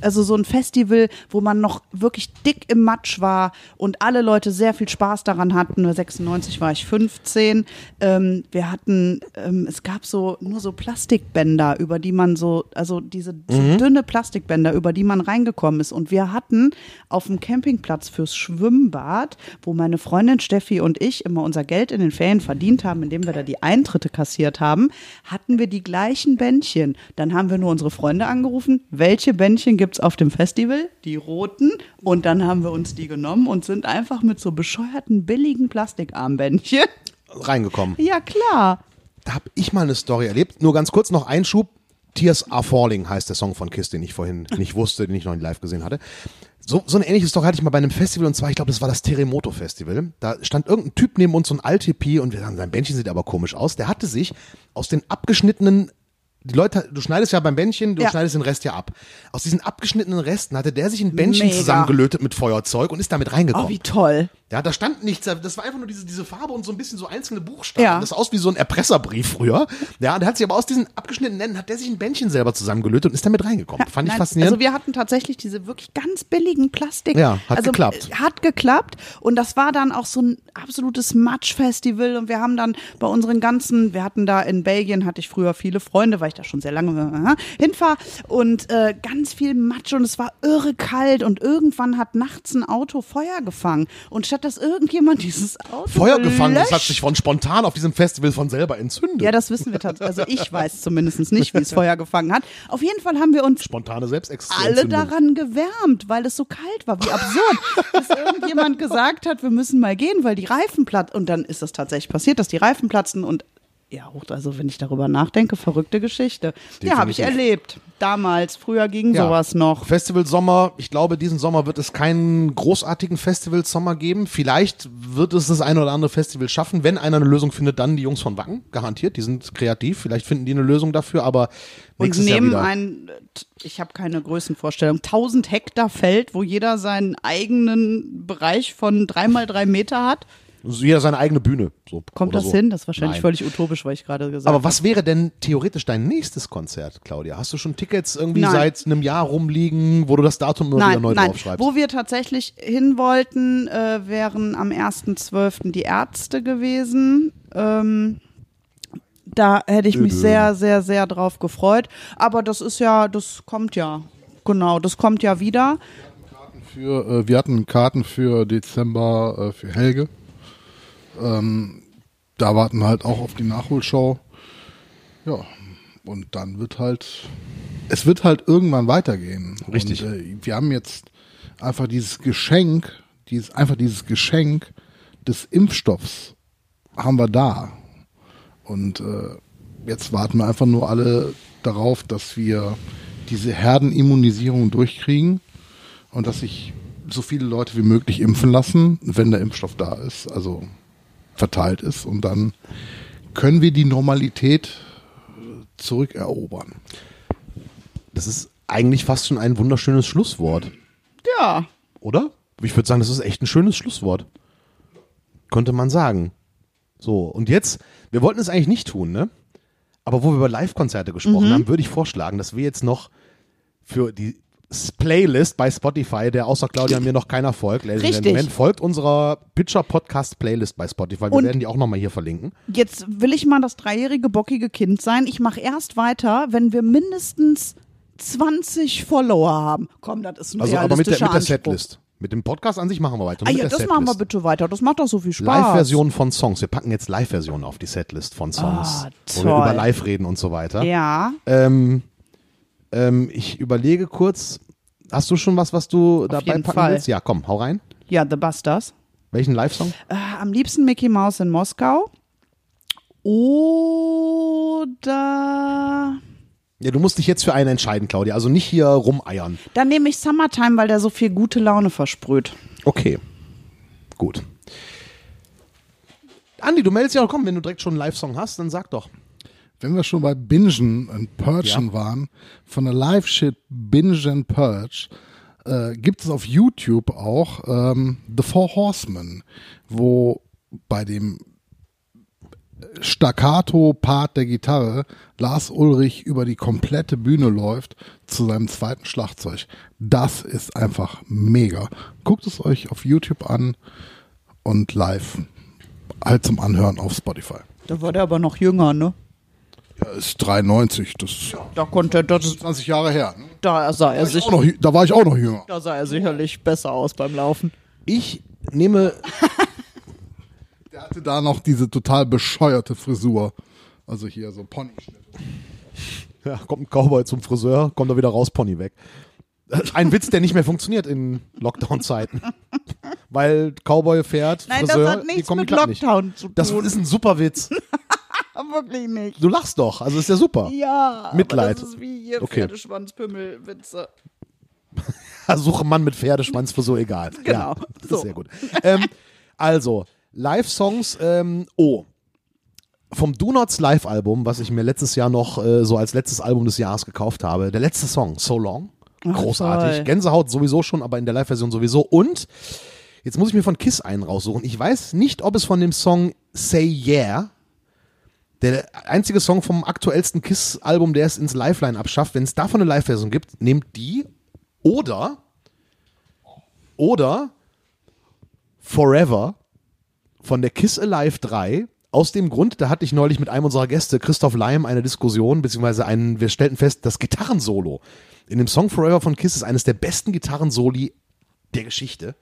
B: also so ein Festival, wo man noch wirklich dick im Matsch war und alle Leute sehr viel Spaß daran hatten. Nur 96 war ich 15. Ähm, wir hatten, ähm, es gab so nur so Plastikbänder, über die man so, also diese so dünne Plastikbänder, über die man reingekommen ist. Und wir hatten auf dem Campingplatz fürs Schwimmbad, wo meine Freundin Steffi und ich immer unser Geld in den Ferien verdient haben, indem wir da die Eintritte kassiert haben, hatten wir die gleichen Bändchen. Dann haben wir nur unsere Freunde angerufen, welche Bändchen gibt's auf dem Festival? Die roten. Und dann haben wir uns die genommen und sind einfach mit so bescheuerten, billigen Plastikarmbändchen.
A: Reingekommen.
B: Ja, klar.
A: Da habe ich mal eine Story erlebt. Nur ganz kurz noch Einschub. Tears Are Falling heißt der Song von Kiss, den ich vorhin nicht wusste, den ich noch nicht live gesehen hatte. So, so eine ähnliche Story hatte ich mal bei einem Festival und zwar, ich glaube, das war das Terremoto Festival. Da stand irgendein Typ neben uns, so ein Alt-TP und wir sagen, sein Bändchen sieht aber komisch aus. Der hatte sich aus den abgeschnittenen die Leute, du schneidest ja beim Bändchen, du
B: Ja.
A: schneidest den Rest ja ab. Aus diesen abgeschnittenen Resten hatte der sich ein Bändchen
B: Mega.
A: zusammengelötet mit Feuerzeug und ist damit reingekommen.
B: Oh, wie toll.
A: Ja, da stand nichts, das war einfach nur diese, diese Farbe und so ein bisschen so einzelne Buchstaben.
B: Ja.
A: Das sah aus wie so ein Erpresserbrief früher. Ja, der hat sich aber aus diesen abgeschnittenen Enden, hat der sich ein Bändchen selber zusammengelötet und ist damit reingekommen. Fand ich
B: Nein,
A: faszinierend.
B: Also wir hatten tatsächlich diese wirklich ganz billigen Plastik.
A: Ja, hat
B: also,
A: geklappt.
B: äh, Hat geklappt und das war dann auch so ein absolutes Matschfestival und wir haben dann bei unseren ganzen, wir hatten da in Belgien, hatte ich früher viele Freunde, weil ich da schon sehr lange äh, hinfahre und äh, ganz viel Matsch und es war irre kalt und irgendwann hat nachts ein Auto Feuer gefangen und statt dass irgendjemand dieses Auto
A: Feuer gefangen, das hat sich von spontan auf diesem Festival von selber entzündet.
B: ja, das wissen wir tatsächlich. Also ich weiß zumindest nicht, wie es Feuer gefangen hat. Auf jeden Fall haben wir uns
A: Spontane Selbstexentzündung.
B: alle daran gewärmt, weil es so kalt war. Wie absurd, dass irgendjemand gesagt hat, wir müssen mal gehen, weil die Reifen platzen. Und dann ist das tatsächlich passiert, dass die Reifen platzen und ja, hoch- also wenn ich darüber nachdenke, verrückte Geschichte. Ja, habe ich
A: Definitiv.
B: erlebt. Damals, früher ging sowas noch.
A: Festival Sommer, ich glaube, diesen Sommer wird es keinen großartigen Festival Sommer geben. Vielleicht wird es das eine oder andere Festival schaffen. Wenn einer eine Lösung findet, dann die Jungs von Wacken, garantiert. Die sind kreativ. Vielleicht finden die eine Lösung dafür, aber
B: Und
A: nächstes Jahr
B: nehmen
A: wieder.
B: ein, ich habe keine Größenvorstellung, 1000 Hektar Feld, wo jeder seinen eigenen Bereich von drei mal drei Meter hat.
A: Jeder seine eigene Bühne. So,
B: Kommt das
A: so.
B: hin? Das ist wahrscheinlich
A: Nein.
B: völlig utopisch, weil ich gerade gesagt
A: Aber
B: habe.
A: was wäre denn theoretisch dein nächstes Konzert, Claudia? Hast du schon Tickets irgendwie
B: Nein.
A: seit einem Jahr rumliegen, wo du das Datum immer wieder
B: Nein,
A: neu
B: nein.
A: draufschreibst?
B: Wo wir tatsächlich hin wollten, äh, wären am 1.12. die Ärzte gewesen. Ähm, da hätte ich mich
A: Dödö.
B: sehr, sehr, sehr drauf gefreut. Aber das ist ja, das kommt ja. Genau, das kommt ja wieder.
C: Für, äh, wir hatten Karten für Dezember äh, für Helge. Ähm, da warten wir halt auch auf die Nachholshow. Ja, und dann wird halt, es wird halt irgendwann weitergehen.
A: Richtig.
C: Und, äh, wir haben jetzt einfach dieses Geschenk, dieses, einfach dieses Geschenk des Impfstoffs haben wir da. Und äh, jetzt warten wir einfach nur alle darauf, dass wir diese Herdenimmunisierung durchkriegen und dass sich so viele Leute wie möglich impfen lassen, wenn der Impfstoff da ist, also verteilt ist. Und dann können wir die Normalität zurückerobern.
A: Das ist eigentlich fast schon ein wunderschönes Schlusswort,
B: Ja.
A: oder? Ich würde sagen, das ist echt ein schönes Schlusswort. Könnte man sagen. So, und jetzt, wir wollten es eigentlich nicht tun, ne? Aber wo wir über Live-Konzerte gesprochen haben, würde ich vorschlagen, dass wir jetzt noch für die Playlist bei Spotify, der außer Claudia mir noch keiner folgt, Ladies and
B: Richtig.
A: Gentlemen, folgt unserer Pitcher Podcast Playlist bei Spotify. Wir
B: Und-
A: werden die auch nochmal hier verlinken.
B: Jetzt will ich mal das dreijährige bockige Kind sein. Ich mache erst weiter, wenn wir mindestens 20 Follower haben. Komm, das ist ein
A: Also aber mit der, mit der. Setlist. Mit dem Podcast an sich machen wir weiter.
B: Ah ja, das machen wir
A: Setlist.
B: bitte weiter. Das macht doch so viel Spaß.
A: Live-Versionen von Songs. Wir packen jetzt Live-Versionen auf die Setlist von Songs.
B: Ah,
A: wo wir
B: toll.
A: über Live reden und so weiter.
B: Ja.
A: Ähm, ähm, ich überlege kurz, hast du schon was, was du dabei
B: jeden
A: packen
B: Fall.
A: willst? Ja, komm, hau rein.
B: Ja, The Busters.
A: Welchen Live-Song?
B: Äh, am liebsten Mickey Mouse in Moskau. Oder
A: Ja, du musst dich jetzt für einen entscheiden, Claudia. Also nicht hier rumeiern.
B: dann nehme ich Summertime, weil der so viel gute Laune versprüht.
A: Okay. Gut. Andi, du meldest ja auch, komm, wenn du direkt schon einen Live-Song hast, dann sag doch.
C: Wenn wir schon bei Bingen und Purgen
A: Ja.
C: waren, von der Live-Shit Binge and Purge, äh, gibt es auf YouTube auch ähm, The Four Horsemen, wo bei dem Staccato-Part der Gitarre Lars Ulrich über die komplette Bühne läuft zu seinem zweiten Schlagzeug. Das ist einfach mega. Guckt es euch auf YouTube an und live halt zum Anhören auf Spotify.
B: Da war der aber noch jünger, ne?
C: Ja, ist 93, das ist
B: Da konnte das,
C: 20 Jahre her. Ne?
B: da sah er
C: Da, war ich
B: sich,
C: auch noch, jü- da war ich auch noch jünger.
B: da sah er sicherlich besser aus beim Laufen.
A: Ich nehme,
C: Der hatte da noch diese total bescheuerte Frisur. Also hier so Ponyschnitt.
A: ja, kommt ein Cowboy zum Friseur, kommt er wieder raus, Pony weg. Ein Witz, der nicht mehr funktioniert in Lockdown-Zeiten. Weil Cowboy fährt,
B: Nein,
A: Friseur,
B: das hat
A: die
B: nichts
A: kommen
B: mit
A: nicht.
B: Lockdown zu tun.
A: Das ist ein super Witz.
B: wirklich nicht.
A: Du lachst doch, also ist ja super.
B: Ja,
A: Mitleid.
B: Das ist wie hier
A: Okay.
B: Pferdeschwanzpümmel-Witze.
A: Suche Mann mit Pferdeschwanzfrisur, egal.
B: Genau,
A: Ja, das
B: so.
A: ist sehr gut. Ähm, also, Live-Songs, ähm, oh. Vom Do Nots Live-Album, was ich mir letztes Jahr noch äh, so als letztes Album des Jahres gekauft habe, der letzte Song, So Long. Großartig.
B: toll.
A: Gänsehaut sowieso schon, aber in der Live-Version sowieso. Und jetzt muss ich mir von Kiss einen raussuchen. Ich weiß nicht, ob es von dem Song Say Yeah, der einzige Song vom aktuellsten Kiss-Album, der es ins Lifeline abschafft, wenn es davon eine Live-Version gibt, nehmt die oder oder Forever von der Kiss Alive 3. Aus dem Grund, da hatte ich neulich mit einem unserer Gäste, Christoph Leim, eine Diskussion, beziehungsweise einen, wir stellten fest, das Gitarrensolo in dem Song Forever von Kiss ist eines der besten Gitarrensoli der Geschichte.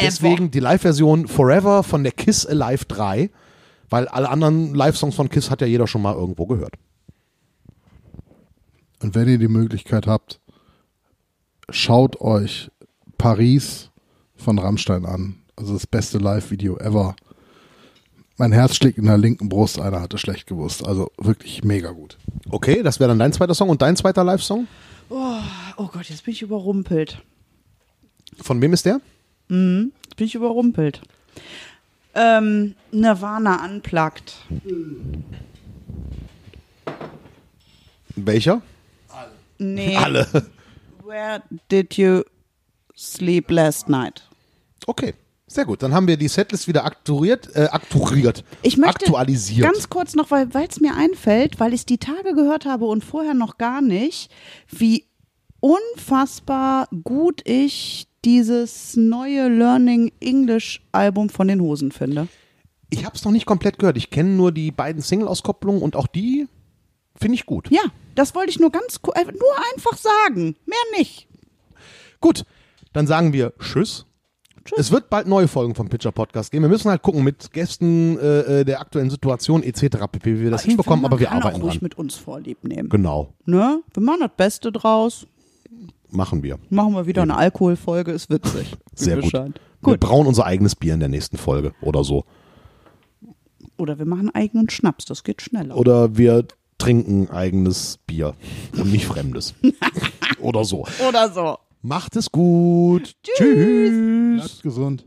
A: Deswegen die Live-Version Forever von der Kiss Alive 3, weil alle anderen Live-Songs von Kiss hat ja jeder schon mal irgendwo gehört.
C: Und wenn ihr die Möglichkeit habt, schaut euch Paris von Rammstein an. Also das beste Live-Video ever. Mein Herz schlägt in der linken Brust, einer hatte schlecht gewusst. Also wirklich mega gut.
A: Okay, das wäre dann dein zweiter Song und dein zweiter Live-Song?
B: Oh Gott, jetzt bin ich überrumpelt.
A: Von wem ist der?
B: Jetzt bin ich überrumpelt. Ähm, Nirvana unplugged.
A: Welcher?
B: Nee.
A: Alle.
B: Where did you sleep last night?
A: Okay. Sehr gut, dann haben wir die Setlist wieder aktuiert, äh, aktuiert,
B: Ich möchte
A: aktualisiert.
B: ganz kurz noch, weil es mir einfällt, weil ich es die Tage gehört habe und vorher noch gar nicht, wie unfassbar gut ich dieses neue Learning English Album von den Hosen finde.
A: ich habe es noch nicht komplett gehört. Ich kenne nur die beiden Single-Auskopplungen und auch die finde ich gut.
B: Ja, das wollte ich nur ganz äh, nur einfach sagen, mehr nicht.
A: Gut, dann sagen wir Tschüss.
B: Tschüss.
A: Es wird bald neue Folgen vom Pitcher Podcast geben. Wir müssen halt gucken mit Gästen äh, äh, der aktuellen Situation etc. pp, wie wir das
B: Ich
A: hinbekommen,
B: finde,
A: aber wir
B: kann
A: arbeiten
B: auch ruhig
A: dran.
B: mit uns Vorlieb nehmen.
A: Genau,
B: Ne? Wir machen das Beste draus.
A: Machen wir.
B: Machen wir wieder eine Alkoholfolge, ist witzig.
A: Sehr gut.
B: Bescheid.
A: Wir
B: Gut.
A: brauen unser eigenes Bier in der nächsten Folge oder so.
B: Oder wir machen eigenen Schnaps, das geht schneller.
A: Oder wir trinken eigenes Bier und nicht fremdes. oder so.
B: Oder so.
A: Macht es gut. Tschüss.
C: Bleibt gesund.